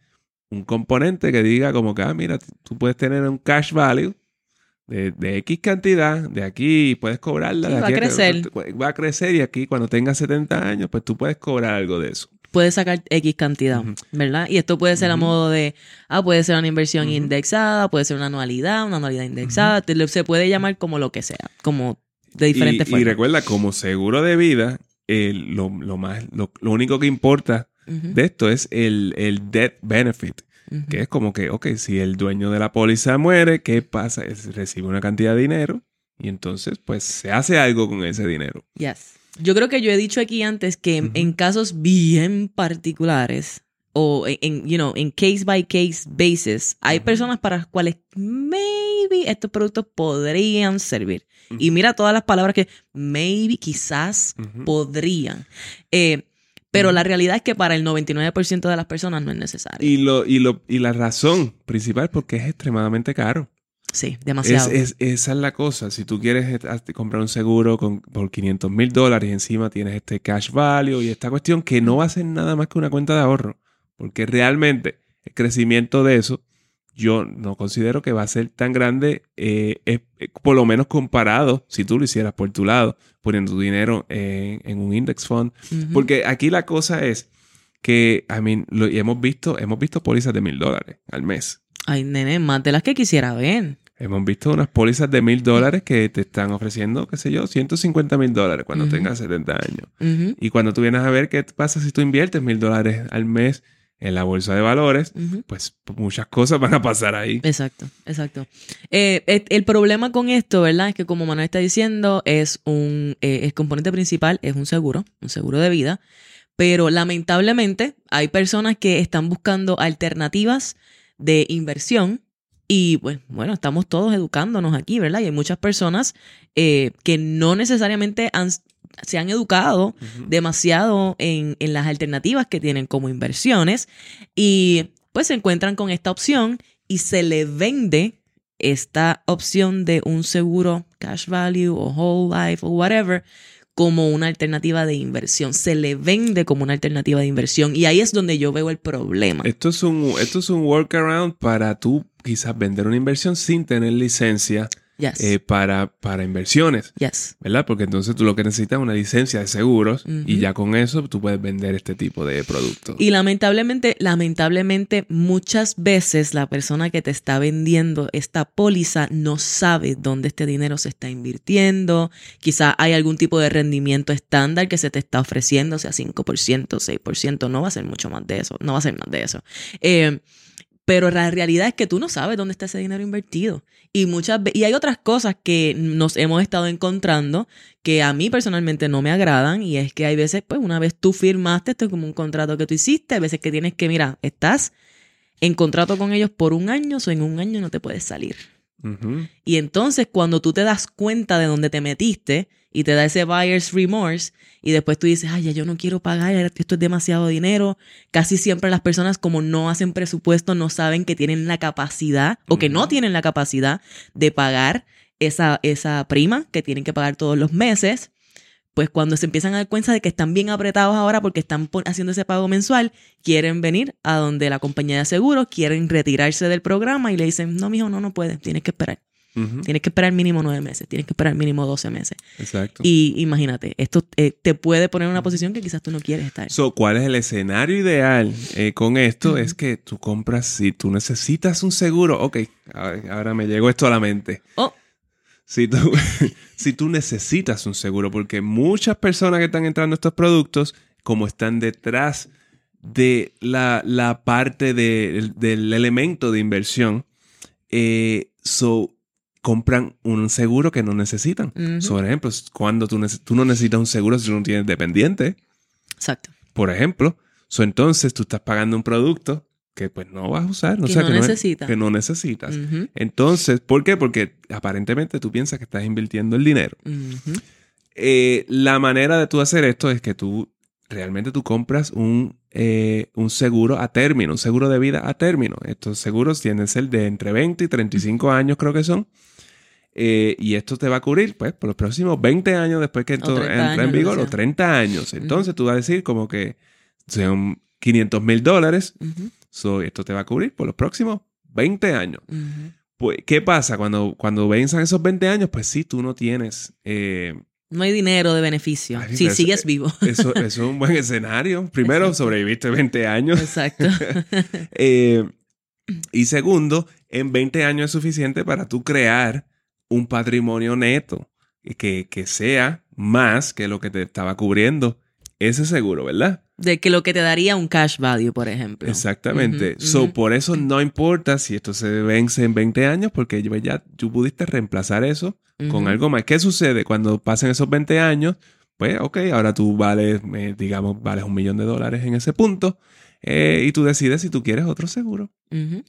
B: un componente que diga como que, ah, mira, tú puedes tener un cash value de, de X cantidad, de aquí puedes cobrarla.
A: Sí,
B: de
A: va
B: aquí
A: a crecer.
B: Va a crecer y aquí cuando tengas 70 años, pues tú puedes cobrar algo de eso.
A: Puedes sacar X cantidad. ¿verdad? Y esto puede ser a modo de, ah, puede ser una inversión indexada, puede ser una anualidad, una anualidad indexada, te- se puede llamar como lo que sea, como de diferentes
B: y, y
A: formas.
B: recuerda, como seguro de vida, eh, lo, lo más, lo, lo único que importa de esto es el, el death benefit. Que es como que, ok, si el dueño de la póliza muere, ¿qué pasa? Es- recibe una cantidad de dinero y entonces, pues, se hace algo con ese dinero.
A: Yes. Yo creo que yo he dicho aquí antes que en- casos bien particulares o en, you know, en case by case basis, hay personas para las cuales maybe estos productos podrían servir. Y mira todas las palabras que maybe, quizás, podrían. Eh, pero la realidad es que para el 99% de las personas no es necesario.
B: Y, lo, y, lo, y la razón principal porque es extremadamente caro.
A: Sí, demasiado.
B: es- esa es la cosa. Si tú quieres eh, comprar un seguro con, por 500 mil dólares y encima tienes este cash value y esta cuestión que no va a ser nada más que una cuenta de ahorro. Porque realmente el crecimiento de eso yo no considero que va a ser tan grande, eh, es- eh, por lo menos comparado, si tú lo hicieras por tu lado, poniendo tu dinero en, en un index fund. Porque aquí la cosa es que, I mean, lo, y hemos visto, hemos visto pólizas de mil dólares al mes.
A: Ay, nene, más de las que quisiera ver.
B: Hemos visto unas pólizas de mil dólares que te están ofreciendo, qué sé yo, 150 mil dólares cuando tengas 70 años. Y cuando tú vienes a ver qué pasa si tú inviertes mil dólares al mes en la bolsa de valores, pues muchas cosas van a pasar ahí.
A: Exacto, exacto. Eh, el problema con esto, ¿verdad? Es que como Manuel está diciendo, es un, eh, el componente principal es un seguro, un seguro de vida, pero lamentablemente hay personas que están buscando alternativas de inversión y bueno, bueno, estamos todos educándonos aquí, ¿verdad? Y hay muchas personas eh, que no necesariamente han- se han educado demasiado en, en las alternativas que tienen como inversiones y pues se encuentran con esta opción y se le vende esta opción de un seguro cash value o whole life o whatever como una alternativa de inversión. Se le vende como una alternativa de inversión y ahí es donde yo veo el problema.
B: Esto es un, esto es un workaround para tú quizás vender una inversión sin tener licencia
A: Yes.
B: eh, para, para inversiones.
A: yes.
B: ¿Verdad? Porque entonces tú lo que necesitas es una licencia de seguros y ya con eso tú puedes vender este tipo de productos.
A: Y lamentablemente, lamentablemente, muchas veces la persona que te está vendiendo esta póliza no sabe dónde este dinero se está invirtiendo. Quizá hay algún tipo de rendimiento estándar que se te está ofreciendo, sea, 5%, 6%, no va a ser mucho más de eso, no va a ser más de eso. Eh, pero la realidad es que tú no sabes dónde está ese dinero invertido. Y muchas y hay otras cosas que nos hemos estado encontrando que a mí personalmente no me agradan y es que hay veces, pues una vez tú firmaste, esto es como un contrato que tú hiciste, hay veces que tienes que, mira, estás en contrato con ellos por un año, o en un año no te puedes salir. Y entonces cuando tú te das cuenta de dónde te metiste y te da ese buyer's remorse y después tú dices, ay, ya yo no quiero pagar, esto es demasiado dinero, casi siempre las personas como no hacen presupuesto no saben que tienen la capacidad o que no tienen la capacidad de pagar esa, esa prima que tienen que pagar todos los meses. Pues cuando se empiezan a dar cuenta de que están bien apretados ahora porque están haciendo ese pago mensual, quieren venir a donde la compañía de seguros, quieren retirarse del programa y le dicen, no, mijo, no, no puedes, tienes que esperar. Tienes que esperar mínimo nueve meses, tienes que esperar mínimo 12 meses.
B: Exacto.
A: Y imagínate, esto eh, te puede poner en una posición que quizás tú no quieres estar.
B: So, ¿Cuál es el escenario ideal eh, con esto? Es que tú compras, si tú necesitas un seguro, ok, ahora ahora me llegó esto a la mente.
A: Oh,
B: Si tú, si tú necesitas un seguro, porque muchas personas que están entrando a estos productos, como están detrás de la, la parte de- del elemento de inversión, eh, so, compran un seguro que no necesitan. Por ejemplo, cuando tú, tú no necesitas un seguro si tú no tienes dependiente,
A: exacto.
B: por ejemplo, so, entonces tú estás pagando un producto que pues no vas a usar,
A: Que
B: sea,
A: no
B: que,
A: necesitas.
B: que no necesitas. Entonces, ¿por qué? Porque aparentemente tú piensas que estás invirtiendo el dinero. Eh, la manera de tú hacer esto es que tú realmente tú compras un eh, un seguro a término, un seguro de vida a término. Estos seguros tienden a ser de entre 20 y 35 años, creo que son. Eh, y esto te va a cubrir, pues, por los próximos 20 años después que esto entra en vigor, o 30 años. Entonces tú vas a decir como que son 500 mil dólares. esto te va a cubrir por los próximos 20 años. Pues, ¿qué pasa? Cuando, cuando venzan esos 20 años, pues sí, tú no tienes... Eh,
A: no hay dinero de beneficio. si sigues vivo.
B: Eso, es un buen escenario. Primero, sobreviviste 20 años.
A: Exacto.
B: Eh, y segundo, en 20 años es suficiente para tú crear un patrimonio neto que, que sea más que lo que te estaba cubriendo ese seguro, ¿verdad?
A: De que lo que te daría un cash value, por ejemplo.
B: Exactamente. so, por eso no importa si esto se vence en 20 años, porque ya tú pudiste reemplazar eso con algo más. ¿Qué sucede cuando pasen esos 20 años? Pues, ok, ahora tú vales, eh, digamos, vales un millón de dólares en ese punto. Eh, y tú decides si tú quieres otro seguro.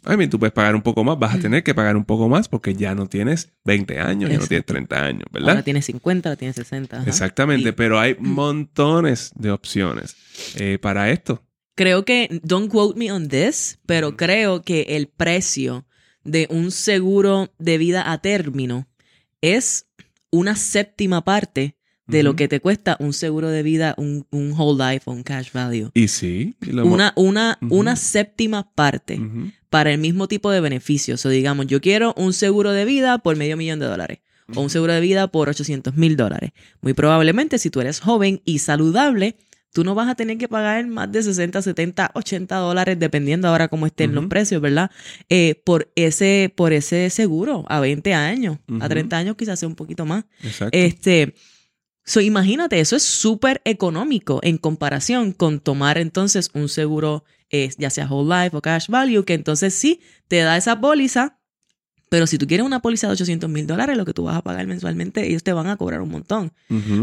B: A mí, tú puedes pagar un poco más, vas a tener que pagar un poco más porque ya no tienes 20 años, ya no tienes 30 años, ¿verdad?
A: Ahora tienes 50, ahora tienes 60.
B: Exactamente, pero hay montones de opciones eh, para esto.
A: Creo que, don't quote me on this, pero creo que el precio de un seguro de vida a término es una séptima parte de lo que te cuesta un seguro de vida, un, whole life o un cash value.
B: Y sí.
A: una, una, una séptima parte para el mismo tipo de beneficios. O digamos, yo quiero un seguro de vida por medio millón de dólares o un seguro de vida por 800 mil dólares. Muy probablemente, si tú eres joven y saludable, tú no vas a tener que pagar más de 60, 70, 80 dólares, dependiendo ahora cómo estén los precios, ¿verdad? Eh, por, ese, por ese seguro a 20 años. A 30 años quizás sea un poquito más. Exacto. Este, So, imagínate, eso es súper económico en comparación con tomar entonces un seguro, eh, ya sea whole life o cash value, que entonces sí te da esa póliza, pero si tú quieres una póliza de 800 mil dólares, lo que tú vas a pagar mensualmente, ellos te van a cobrar un montón.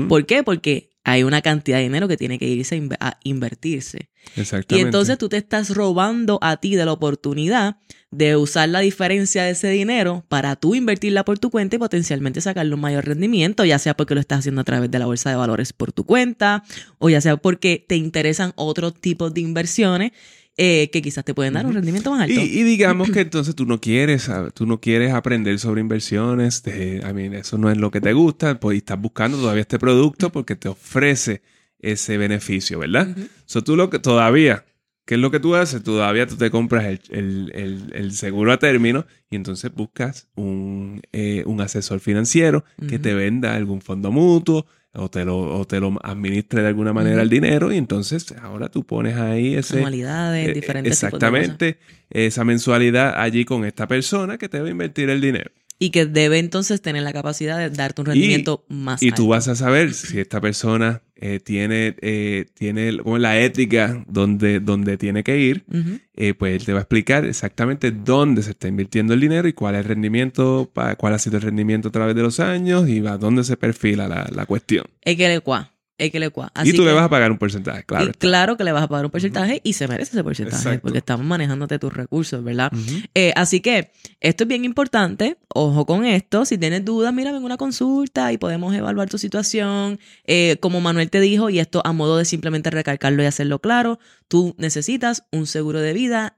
A: ¿Por qué? Porque hay una cantidad de dinero que tiene que irse a invertirse. Exactamente. Y entonces tú te estás robando a ti de la oportunidad de usar la diferencia de ese dinero para tú invertirla por tu cuenta y potencialmente sacarle un mayor rendimiento, ya sea porque lo estás haciendo a través de la bolsa de valores por tu cuenta o ya sea porque te interesan otros tipos de inversiones eh, que quizás te pueden dar un rendimiento más alto.
B: Y, digamos que entonces tú no quieres, tú no quieres aprender sobre inversiones, de, I eso no es lo que te gusta, pues estás buscando todavía este producto porque te ofrece ese beneficio, ¿verdad? Uh tú lo que todavía, ¿qué es lo que tú haces? Todavía tú te compras el, seguro a término y entonces buscas un, eh, asesor financiero que te venda algún fondo mutuo o te lo, te lo administre de alguna manera el dinero y entonces ahora tú pones ahí ese...
A: Mensualidades, eh, diferentes
B: Exactamente, esa mensualidad allí con esta persona que te va a invertir el dinero.
A: Y que debe entonces tener la capacidad de darte un rendimiento más
B: y alto. Y tú vas a saber si esta persona eh, tiene, eh, tiene la ética donde, donde tiene que ir, eh, pues él te va a explicar exactamente dónde se está invirtiendo el dinero y cuál es el rendimiento, cuál ha sido el rendimiento a través de los años y a dónde se perfila la, la cuestión.
A: Es que le cuá
B: y tú le vas a pagar un porcentaje, claro.
A: claro que le vas a pagar un porcentaje y se merece ese porcentaje porque estamos manejándote tus recursos, ¿verdad? Eh, así que esto es bien importante. Ojo con esto. Si tienes dudas, mira, ven una consulta y podemos evaluar tu situación. Eh, como Manuel te dijo, y esto a modo de simplemente recalcarlo y hacerlo claro, tú necesitas un seguro de vida.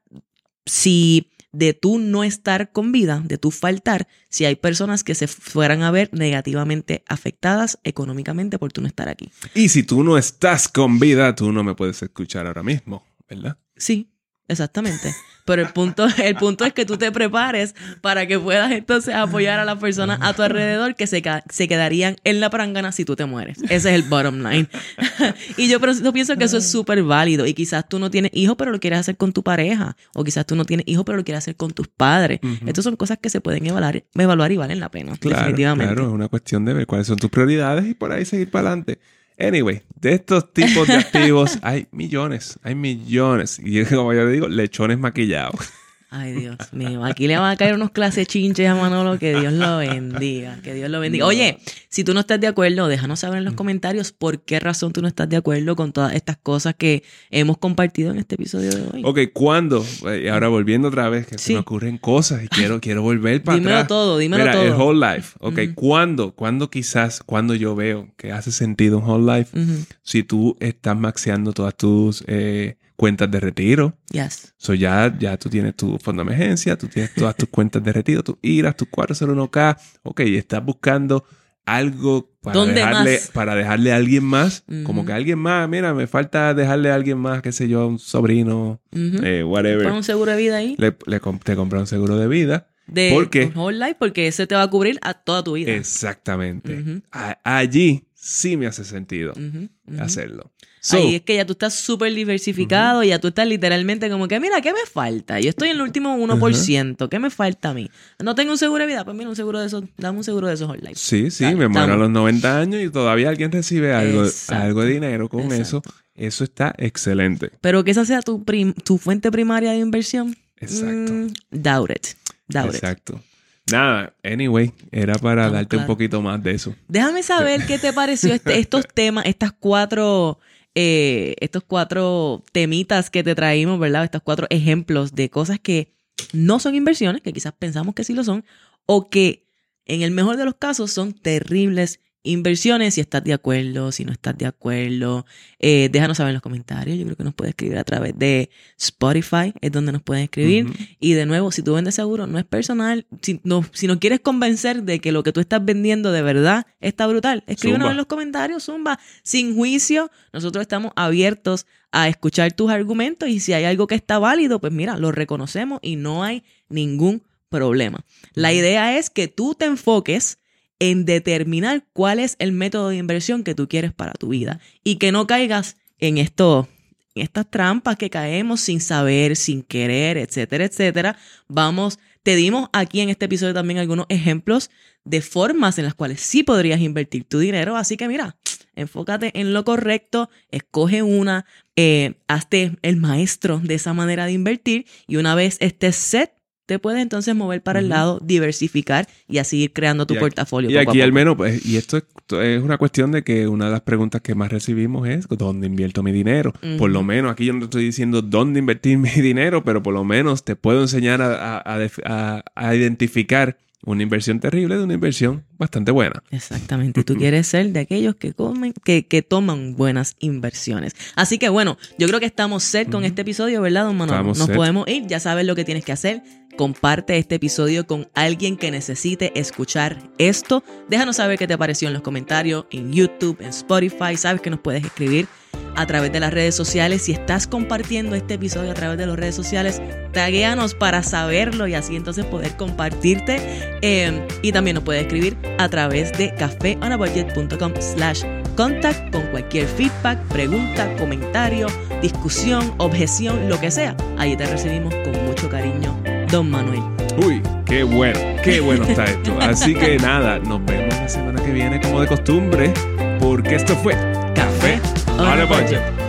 A: Si de tú no estar con vida, de tú faltar, si hay personas que se fueran a ver negativamente afectadas económicamente por tú no estar aquí.
B: Y si tú no estás con vida, tú no me puedes escuchar ahora mismo, ¿verdad?
A: Sí, exactamente. Pero el punto, el punto es que tú te prepares para que puedas entonces apoyar a las personas a tu alrededor que se, se quedarían en la prangana si tú te mueres. Ese es el bottom line. y yo, pero, yo pienso que eso es súper válido. Y quizás tú no tienes hijos, pero lo quieres hacer con tu pareja. O quizás tú no tienes hijos, pero lo quieres hacer con tus padres. Estas son cosas que se pueden evaluar, evaluar y valen la pena. definitivamente.
B: Claro, es una cuestión de ver cuáles son tus prioridades y por ahí seguir para adelante. Anyway, de estos tipos de activos hay millones, hay millones. Y como yo le digo, lechones maquillados.
A: Ay, Dios mío. Aquí le van a caer unos clases chinches a Manolo. Que Dios lo bendiga. Que Dios lo bendiga. Oye, si tú no estás de acuerdo, déjanos saber en los comentarios por qué razón tú no estás de acuerdo con todas estas cosas que hemos compartido en este episodio de hoy.
B: Ok, ¿cuándo? Y ahora volviendo otra vez, que se me ocurren cosas y quiero, quiero volver para
A: dímelo todo, dímelo todo.
B: el whole life. Ok, ¿cuándo? ¿Cuándo quizás, cuando yo veo que hace sentido un whole life? Si tú estás maxeando todas tus... Eh, cuentas de retiro.
A: Yes.
B: So ya, ya tú tienes tu fondo de emergencia, tú tienes todas tus cuentas de retiro, tus IRAs, tus 401k. Ok, estás buscando algo para
A: ¿Dónde
B: dejarle,
A: más?
B: para dejarle a alguien más. Como
A: Ujú.
B: que a alguien más, mira, me falta dejarle a alguien más, qué sé yo, un sobrino, eh, whatever.
A: Pon un seguro de vida ahí.
B: Le, le comp- te compras un seguro de vida.
A: De
B: ¿Por qué?
A: un whole life, porque ese te va a cubrir a toda tu vida.
B: Exactamente. Allí sí me hace sentido hacerlo. So,
A: Ahí es que ya tú estás súper diversificado, ya tú estás literalmente como que, mira, ¿qué me falta? Yo estoy en el último 1%, ¿qué me falta a mí? No tengo un seguro de vida, pues mira, un seguro de esos, dame un seguro de esos life.
B: Sí, sí,
A: Dale,
B: me muero a
A: estamos.
B: los 90 años y todavía alguien recibe algo,
A: Exacto.
B: algo de dinero con
A: Exacto.
B: eso. Eso está excelente.
A: Pero que esa sea tu, tu fuente primaria de inversión.
B: Exacto.
A: mm, doubt it. Doubt it.
B: Exacto. Nada, anyway, era para
A: Estamos
B: darte un poquito más de eso.
A: Déjame saber qué te pareció este- estos temas, estas cuatro, eh, estos cuatro temitas que te traímos, ¿verdad? Estos cuatro ejemplos de cosas que no son inversiones, que quizás pensamos que sí lo son, o que en el mejor de los casos son terribles inversiones. Si estás de acuerdo, si no estás de acuerdo, eh, déjanos saber en los comentarios. Yo creo que nos puedes escribir a través de Spotify, es donde nos pueden escribir. Y de nuevo, si tú vendes seguro, no es personal. Si no, si no quieres convencer de que lo que tú estás vendiendo de verdad está brutal, escríbenos
B: Zumba.
A: en los comentarios, Zumba, sin juicio. Nosotros estamos abiertos a escuchar tus argumentos y si hay algo que está válido, pues mira, lo reconocemos y no hay ningún problema. La idea es que tú te enfoques en determinar cuál es el método de inversión que tú quieres para tu vida y que no caigas en esto estas trampas que caemos sin saber, sin querer, etcétera, etcétera. Vamos, te dimos aquí en este episodio también algunos ejemplos de formas en las cuales sí podrías invertir tu dinero. Así que mira, enfócate en lo correcto, escoge una, eh, hazte el maestro de esa manera de invertir y una vez estés set, te puedes entonces mover para el lado, diversificar y así ir creando tu
B: Y aquí-
A: portafolio.
B: Y
A: poco a
B: aquí al menos, pues, y esto es, una cuestión de que una de las preguntas que más recibimos es ¿dónde invierto mi dinero? Por lo menos, aquí yo no estoy diciendo dónde invertir mi dinero, pero por lo menos te puedo enseñar a, a- a identificar una inversión terrible de una inversión bastante buena.
A: Exactamente. Tú quieres ser de aquellos que comen, que, que toman buenas inversiones. Así que bueno, yo creo que estamos set con este episodio, ¿verdad, don Manuel?
B: Estamos
A: Nos
B: set.
A: podemos ir, ya sabes lo que tienes que hacer. Comparte este episodio con alguien que necesite escuchar esto. Déjanos saber qué te pareció en los comentarios, en YouTube, en Spotify. Sabes que nos puedes escribir a través de las redes sociales. Si estás compartiendo este episodio a través de las redes sociales, taguéanos para saberlo y así entonces poder compartirte. Eh, y también nos puedes escribir a través de cafeonabudget.com slash contact con cualquier feedback, pregunta, comentario, discusión, objeción, lo que sea. Ahí te recibimos con mucho cariño, don Manuel.
B: Uy, qué bueno, qué bueno está esto. Así que nada, nos vemos la semana que viene como de costumbre, porque esto fue Café on a Budget.